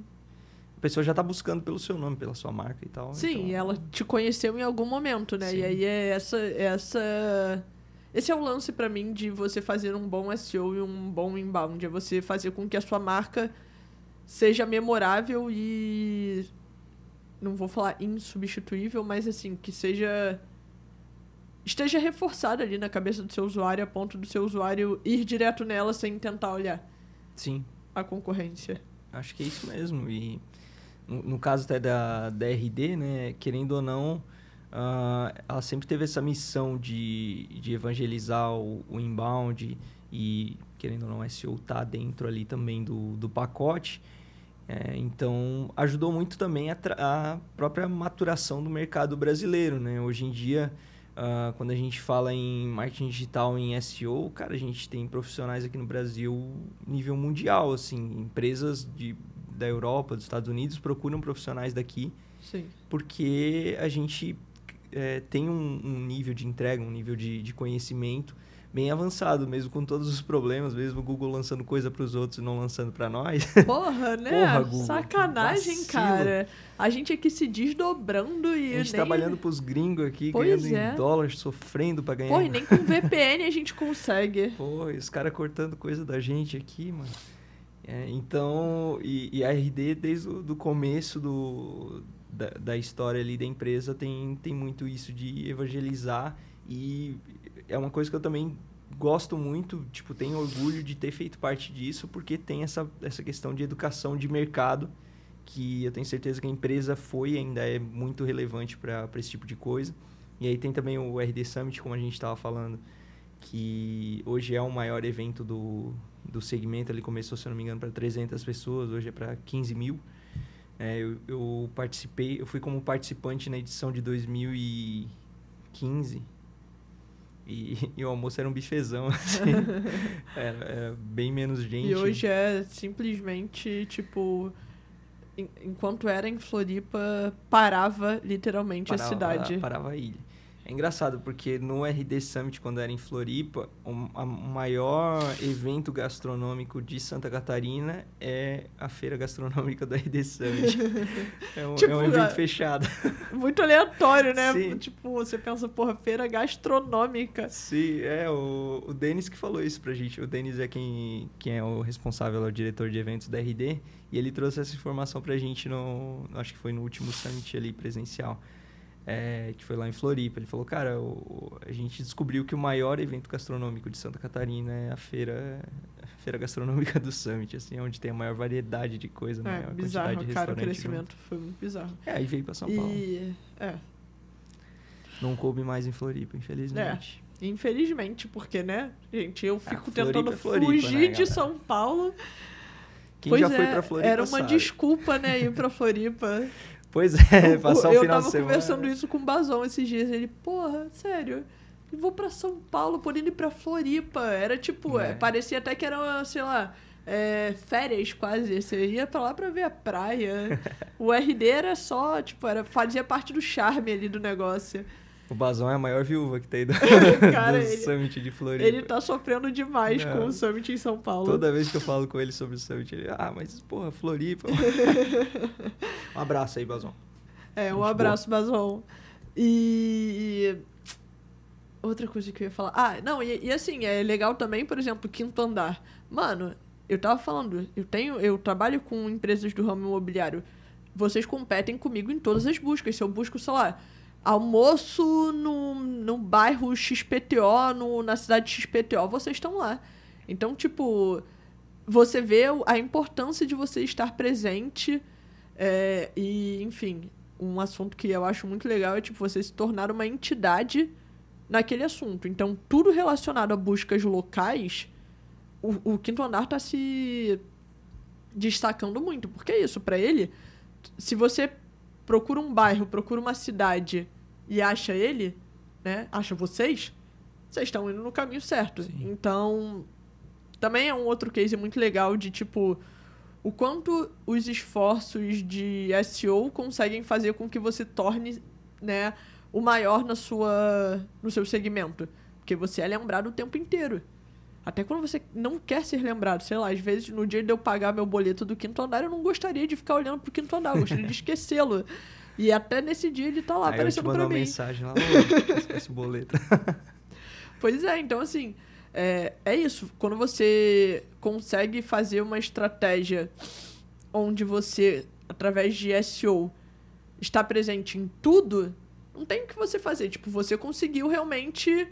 a pessoa já está buscando pelo seu nome, pela sua marca e tal. Sim, então... ela te conheceu em algum momento, né? Sim. E aí é essa, essa. Esse é o lance para mim de você fazer um bom SEO e um bom inbound. É você fazer com que a sua marca seja memorável e. Não vou falar insubstituível, mas assim, que seja. Esteja reforçada ali na cabeça do seu usuário, a ponto do seu usuário ir direto nela sem tentar olhar. Sim. A concorrência. Acho que é isso mesmo. E no, no caso até da, da RD, né, querendo ou não, uh, ela sempre teve essa missão de, de evangelizar o, o inbound e, querendo ou não, SEO tá dentro ali também do, do pacote. É, então, ajudou muito também a, a, própria maturação do mercado brasileiro. Né? Hoje em dia, uh, quando a gente fala em marketing digital, em SEO, cara, a gente tem profissionais aqui no Brasil nível mundial, assim, empresas de da Europa, dos Estados Unidos, procuram profissionais daqui. Sim. Porque a gente é, tem um, um, nível de entrega, um nível de, de conhecimento bem avançado, mesmo com todos os problemas, mesmo o Google lançando coisa para os outros e não lançando para nós. *laughs* Porra, né? Porra, Google, Sacanagem, cara. A gente aqui se desdobrando e. A gente nem... trabalhando pros gringos aqui, pois ganhando é. em dólar, sofrendo para ganhar. Pô, e nem com VPN a gente consegue. *laughs* Pô, os caras cortando coisa da gente aqui, mano. É, então, e, e, a RD, desde o do começo do, da, da, história ali da empresa, tem, tem muito isso de evangelizar. E é uma coisa que eu também gosto muito, tipo, tenho orgulho de ter feito parte disso, porque tem essa, essa questão de educação de mercado, que eu tenho certeza que a empresa foi e ainda é muito relevante para esse tipo de coisa. E aí tem também o RD Summit, como a gente estava falando, que hoje é o maior evento do, do segmento. Ele começou, se eu não me engano, para 300 pessoas, hoje é para 15 mil. É, eu, eu, participei, eu fui como participante na edição de 2015. E, *laughs* e o almoço era um bifezão, *laughs* assim. *laughs* era, era, bem menos gente. E hoje é simplesmente, tipo... Enquanto era em Floripa, parava literalmente parava, a cidade. Parava a ilha. É engraçado, porque no RD Summit, quando era em Floripa, o, maior evento gastronômico de Santa Catarina é a feira gastronômica do RD Summit. é, um, tipo, *laughs* é um evento é, fechado. Muito aleatório, né? Sim. Tipo, você pensa, porra, feira gastronômica. Sim, é, o, o Denis que falou isso pra gente. O Denis é quem, quem é o responsável, é o diretor de eventos da RD, e ele trouxe essa informação pra gente no, acho que foi no último Summit ali presencial é, que foi lá em Floripa. Ele falou, cara, o, a gente descobriu que o maior evento gastronômico de Santa Catarina é a feira, a feira gastronômica do Summit, assim, onde tem a maior variedade de coisa, é, maior bizarro, quantidade de cara, o crescimento junto. foi muito bizarro. É, aí veio para São Paulo. E, é. Não coube mais em Floripa, infelizmente. É, infelizmente, porque, né, gente, eu ah, fico ah, tentando é Floripa, fugir né, de São Paulo. Quem pois já é, foi pra Floripa Era uma sabe. desculpa, né, ir pra *laughs* Floripa. Pois é, *laughs* passar o final de semana. Eu tava conversando isso com o Bazão esses dias. Ele, porra, sério, eu vou pra São Paulo, podendo ir pra Floripa. Era tipo, é. É, parecia até que era, sei lá, é, férias quase. Você ia pra lá pra ver a praia. *laughs* o RD era só, tipo, era, fazia parte do charme ali do negócio. O Bazão é a maior viúva que tem do, *laughs* Cara, do ele, Summit de Floripa. Ele tá sofrendo demais Não. com o Summit em São Paulo. Toda vez que eu falo com ele sobre o Summit, ele... Ah, mas, porra, Floripa... *laughs* um abraço aí, Bazão. É, um Gente abraço, boa. Bazão. E... Outra coisa que eu ia falar... Ah, não, e, e assim, é legal também, por exemplo, Quinto Andar. Mano, eu tava falando, eu tenho... Eu trabalho com empresas do ramo imobiliário. Vocês competem comigo em todas as buscas. Se eu busco, sei lá almoço no, no bairro XPTO, no, na cidade XPTO, vocês estão lá. Então, tipo, você vê a importância de você estar presente. É, e, enfim, um assunto que eu acho muito legal é, tipo, você se tornar uma entidade naquele assunto. Então, tudo relacionado a buscas locais, o, o quinto andar está se destacando muito. Porque é isso, para ele, se você procura um bairro, procura uma cidade e acha ele, né? Acha vocês, vocês estão indo no caminho certo. Sim. Então, também é um outro case muito legal de tipo o quanto os esforços de SEO conseguem fazer com que você torne, né, o maior na sua no seu segmento, porque você é lembrado o tempo inteiro. Até quando você não quer ser lembrado, sei lá, às vezes no dia de eu pagar meu boleto do quinto andar, eu não gostaria de ficar olhando pro quinto andar, eu gostaria de esquecê-lo. E até nesse dia ele tá lá Aí eu te aparecendo pra uma mim. mensagem lá, "Ô, esquece o boleto. *laughs* Pois é, então assim, é, é isso. Quando você consegue fazer uma estratégia onde você, através de SEO, está presente em tudo, não tem o que você fazer. Tipo, você conseguiu realmente.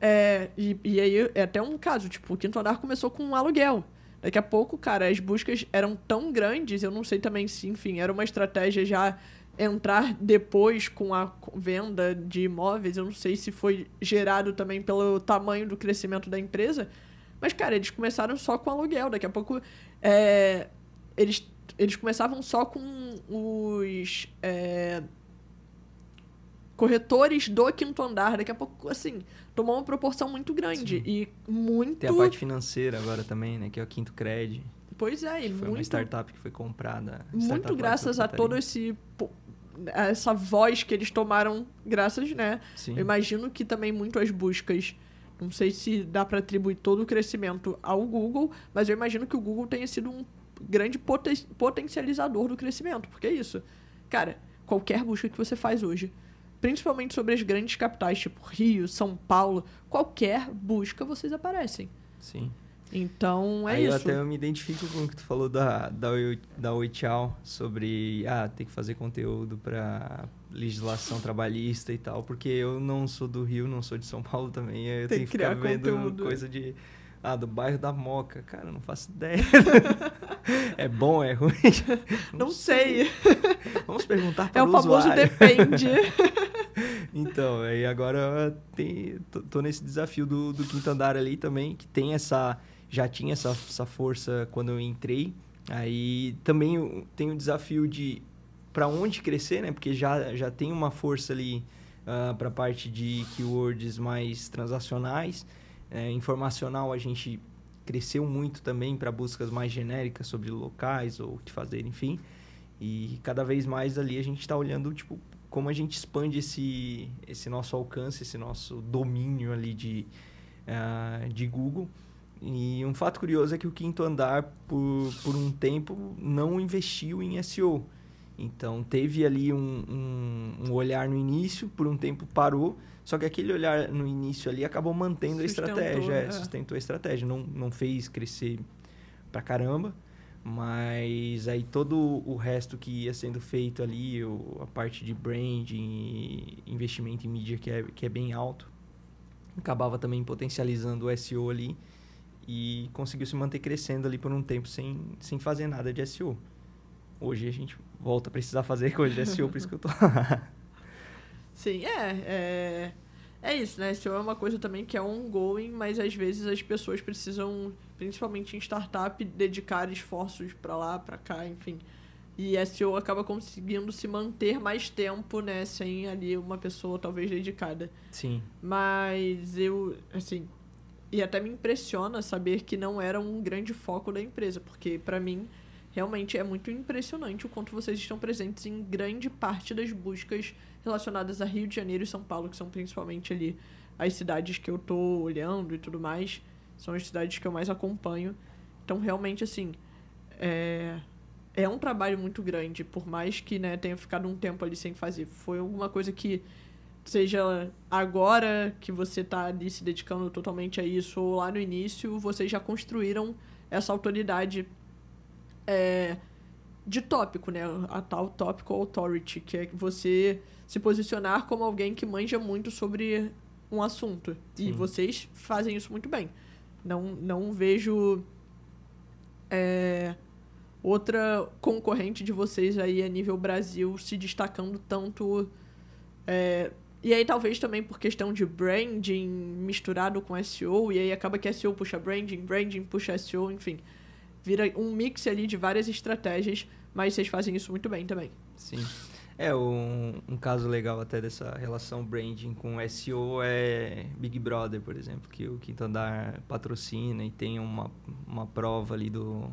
É, e, e aí é até um caso, tipo, o Quinto Andar começou com um aluguel. Daqui a pouco, cara, as buscas eram tão grandes, eu não sei também se, enfim, era uma estratégia já entrar depois com a venda de imóveis, eu não sei se foi gerado também pelo tamanho do crescimento da empresa, mas, cara, eles começaram só com aluguel. Daqui a pouco, é, eles, eles começavam só com os é, corretores do quinto andar. Daqui a pouco, assim, tomou uma proporção muito grande. Sim. E muito... Tem a parte financeira agora também, né? Que é o Quinto Cred. Pois é, e foi uma muito startup que foi comprada. muito graças a todo esse essa voz que eles tomaram graças né Sim. eu imagino que também muito as buscas não sei se dá para atribuir todo o crescimento ao Google mas eu imagino que o Google tenha sido um grande poten- potencializador do crescimento porque é isso cara qualquer busca que você faz hoje principalmente sobre as grandes capitais tipo Rio São Paulo qualquer busca vocês aparecem Sim. então é Aí eu isso até eu me identifico com o que tu falou da, da, Oi- da Oi Tchau sobre ah, ter que fazer conteúdo para legislação trabalhista e tal, porque eu não sou do Rio, não sou de São Paulo também, eu Tem tenho que ficar criar vendo conteúdo. coisa de ah, do bairro da Moca. Cara, não faço ideia. *laughs* é bom, é ruim? *laughs* não sei *laughs* Vamos perguntar é para o o famoso usuário. depende Então, aí agora tem, tô, tô nesse desafio do, do quinto andar ali também, que tem essa. Já tinha essa, essa força quando eu entrei. Aí também tenho o desafio de para onde crescer, né? Porque já, já tem uma força ali para a parte de keywords mais transacionais. É, informacional a gente cresceu muito também para buscas mais genéricas sobre locais ou o que fazer, enfim. E cada vez mais ali a gente está olhando, tipo, como a gente expande esse, esse nosso alcance, esse nosso domínio ali de, ah, de Google. E um fato curioso é que o Quinto Andar, por, por um tempo, não investiu em SEO. Então, teve ali um, um, um olhar no início, por um tempo parou, só que aquele olhar no início ali acabou mantendo Sustentou, a estratégia, é, é. sustentou a estratégia, não, não fez crescer pra caramba, mas aí todo o resto que ia sendo feito ali, a parte de branding, e investimento em mídia que é, que é bem alto, acabava também potencializando o SEO ali e conseguiu se manter crescendo ali por um tempo sem, sem fazer nada de SEO. Hoje a gente volta a precisar fazer coisa de SEO, por isso que eu tô lá. *laughs* Sim, é, é. É isso, né? SEO é uma coisa também que é ongoing, mas às vezes as pessoas precisam, principalmente em startup, dedicar esforços pra lá, pra cá, enfim. E SEO acaba conseguindo se manter mais tempo, né? Sem ali uma pessoa talvez dedicada. Sim, Mas eu, assim. E até me impressiona saber que não era um grande foco da empresa, porque pra mim realmente é muito impressionante o quanto vocês estão presentes em grande parte das buscas relacionadas a Rio de Janeiro e São Paulo, que são principalmente ali as cidades que eu tô olhando e tudo mais. São as cidades que eu mais acompanho. Então, realmente, assim, é, é um trabalho muito grande, por mais que né, tenha ficado um tempo ali sem fazer. Foi alguma coisa que seja agora que você está ali se dedicando totalmente a isso ou lá no início, vocês já construíram essa autoridade é, de tópico, né? A tal tópico authority, que é você se posicionar como alguém que manja muito sobre um assunto. E Sim. vocês fazem isso muito bem. Não, não vejo é, outra concorrente de vocês aí a nível Brasil se destacando tanto é, E aí talvez também por questão de branding misturado com SEO, e aí acaba que SEO puxa branding, branding puxa SEO, enfim. Vira um mix ali de várias estratégias, mas vocês fazem isso muito bem também. Sim. É, um, um caso legal até dessa relação branding com SEO é Big Brother, por exemplo, que o Quinto Andar patrocina e tem uma, uma prova ali do,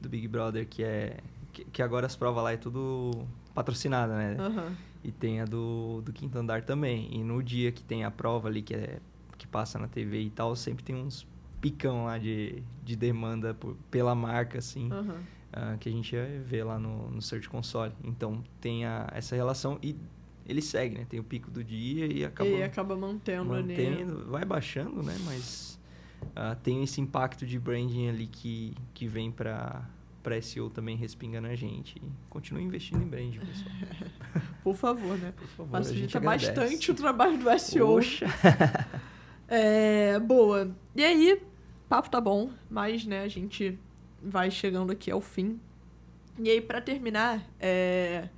do Big Brother que é... Que, que agora as provas lá é tudo patrocinada, né? Uhum. E tem a do, do Quinto Andar também. E no dia que tem a prova ali, que, é, que passa na TV e tal, sempre tem uns picão lá de, de demanda por, pela marca, assim. Uhum. Uh, que a gente vê lá no, no Search Console. Então, tem a, essa relação e ele segue, né? Tem o pico do dia e acaba... E acaba mantendo, mantendo ali. Vai baixando, né? Mas uh, tem esse impacto de branding ali que, que vem para para SEO também respinga na gente. Continue investindo em branding, pessoal. *laughs* Por favor, né? Por favor, Facilita bastante o trabalho do SEO. Poxa. *laughs* é, boa. E aí, papo tá bom, mas né, a gente vai chegando aqui ao fim. E aí, para terminar, é...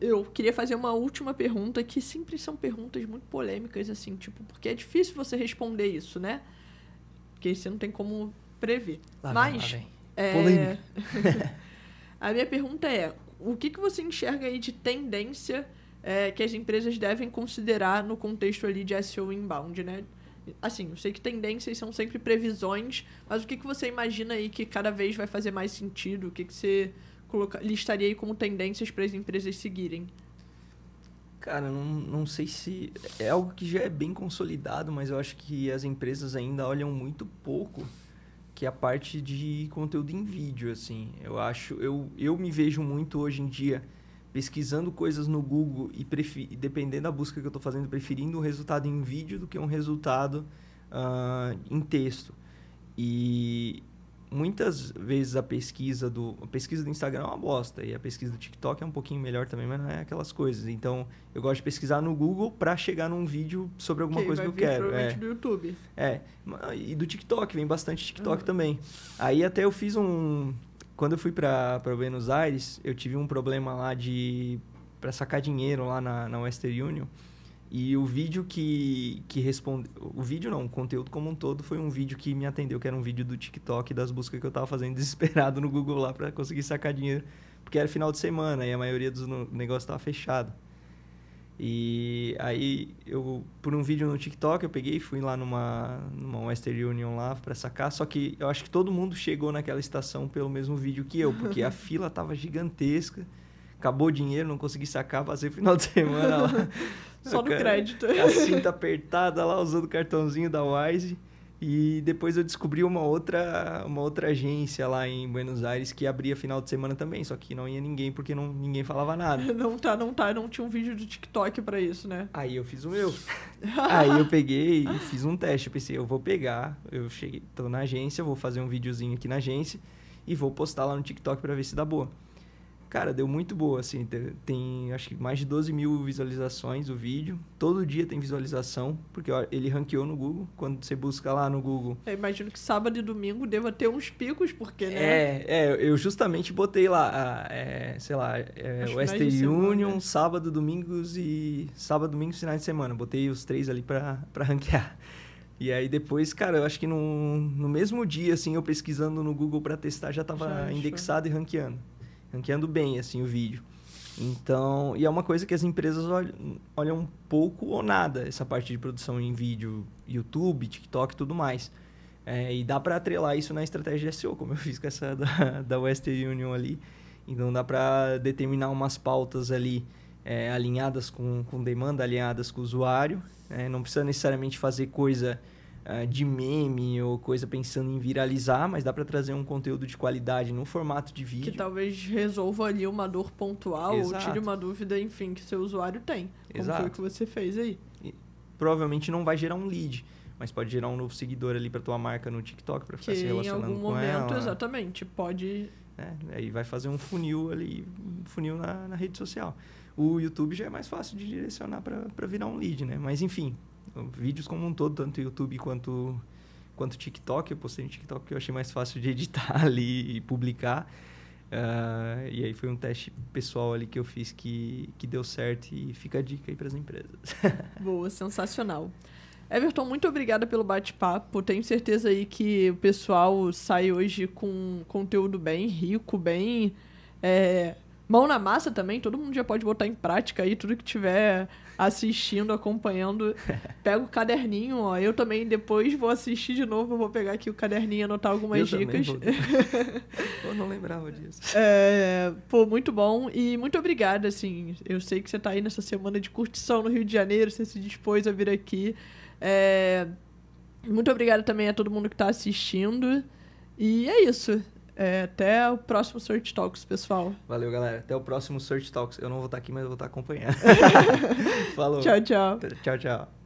eu queria fazer uma última pergunta, que sempre são perguntas muito polêmicas, assim, tipo, porque é difícil você responder isso, né? Porque você não tem como prever. Lá mas. Vem, lá vem. É... Polêmica. *laughs* a minha pergunta é: o que, que você enxerga aí de tendência é, que as empresas devem considerar no contexto ali de SEO inbound, né? Assim, eu sei que tendências são sempre previsões, mas o que, que você imagina aí que cada vez vai fazer mais sentido? O que, que você coloca, listaria aí como tendências para as empresas seguirem? Cara, não, não sei se. É algo que já é bem consolidado, mas eu acho que as empresas ainda olham muito pouco que é a parte de conteúdo em vídeo, assim. Eu acho, eu, eu me vejo muito hoje em dia pesquisando coisas no Google e dependendo da busca que eu estou fazendo, preferindo um resultado em vídeo do que um resultado uh, em texto. E muitas vezes a pesquisa do a pesquisa do Instagram é uma bosta e a pesquisa do TikTok é um pouquinho melhor também, mas não é aquelas coisas. Então, eu gosto de pesquisar no Google para chegar num vídeo sobre alguma que coisa que eu quero. É. do YouTube. É, e do TikTok, vem bastante TikTok Uhum. também. Aí até eu fiz um quando eu fui para Buenos Aires, eu tive um problema lá de para sacar dinheiro lá na, na Western Union. E o vídeo que, que responde. O vídeo não, o conteúdo como um todo foi um vídeo que me atendeu, que era um vídeo do TikTok das buscas que eu tava fazendo *laughs* desesperado no Google lá para conseguir sacar dinheiro. Porque era final de semana e a maioria dos negócios tava fechado. E aí eu, por um vídeo no TikTok, eu peguei e fui lá numa, numa Western Union lá para sacar. Só que eu acho que todo mundo chegou naquela estação pelo mesmo vídeo que eu, porque a *laughs* fila tava gigantesca. Acabou o dinheiro, não consegui sacar, passei o final de semana lá. Só no crédito. A cinta apertada lá, usando o cartãozinho da Wise. E depois eu descobri uma outra, uma outra agência lá em Buenos Aires que abria final de semana também, só que não ia ninguém porque não, ninguém falava nada. *laughs* Não tá, não tá, não tinha um vídeo do TikTok pra isso, né? Aí eu fiz o meu. *laughs* Aí eu peguei e fiz um teste. Eu pensei, eu vou pegar, eu cheguei, tô na agência, vou fazer um videozinho aqui na agência e vou postar lá no TikTok pra ver se dá boa. Cara, deu muito boa, assim. te- Tem, acho que mais de 12 mil visualizações o vídeo. Todo dia tem visualização, porque ó, ele ranqueou no Google. Quando você busca lá no Google. Eu imagino que sábado e domingo deva ter uns picos, porque, né? É, é, eu justamente botei lá, é, sei lá, é, semana. Union, sábado, domingos e. Sábado, domingos, finais de semana. Botei os três ali pra, pra ranquear. E aí depois, cara, eu acho que no, no mesmo dia, assim, eu pesquisando no Google pra testar, já tava Já indexado e ranqueando. Ranqueando bem, assim, o vídeo. Então, e é uma coisa que as empresas olham, olham pouco ou nada, essa parte de produção em vídeo, YouTube, TikTok e tudo mais. É, e dá para atrelar isso na estratégia de SEO, como eu fiz com essa *laughs* da, da Western Union ali. Então dá para determinar umas pautas ali é, alinhadas com, com demanda, alinhadas com o usuário. né? não precisa necessariamente fazer coisa ah, de meme ou coisa pensando em viralizar, mas dá para trazer um conteúdo de qualidade no formato de vídeo. Que talvez resolva ali uma dor pontual ou Exato. tire uma dúvida, enfim, que seu usuário tem. Como foi o Exato. que você fez aí. Provavelmente não vai gerar um lead, mas pode gerar um novo seguidor ali para tua marca no TikTok para ficar Que se em relacionando algum com momento, ela. exatamente, pode. né? Aí vai fazer um funil ali, um funil na, na rede social. O YouTube já é mais fácil de direcionar para virar um lead, né? Mas enfim, vídeos como um todo, tanto YouTube quanto quanto TikTok, eu postei no TikTok que eu achei mais fácil de *laughs* editar ali e publicar. Uh, e aí foi um teste pessoal ali que eu fiz que, que deu certo e fica a dica aí para as empresas. *laughs* Boa, sensacional. Everton, muito obrigada pelo bate-papo. Tenho certeza aí que o pessoal sai hoje com conteúdo bem rico, bem é, mão na massa também. Todo mundo já pode botar em prática aí tudo que tiver assistindo, acompanhando. *laughs* Pega o caderninho, ó. Eu também depois vou assistir de novo, vou pegar aqui o caderninho e anotar algumas eu dicas. *laughs* eu não lembrava disso. É, pô, muito bom e muito obrigada, assim. Eu sei que você está aí nessa semana de curtição no Rio de Janeiro, você se dispôs a vir aqui. É, muito obrigada também a todo mundo que está assistindo. E é isso. É, até o próximo Search Talks, pessoal. Valeu, galera. Até o próximo Search Talks. Eu não vou estar aqui, mas eu vou estar acompanhando. *laughs* Falou. Tchau, tchau. Tchau, tchau.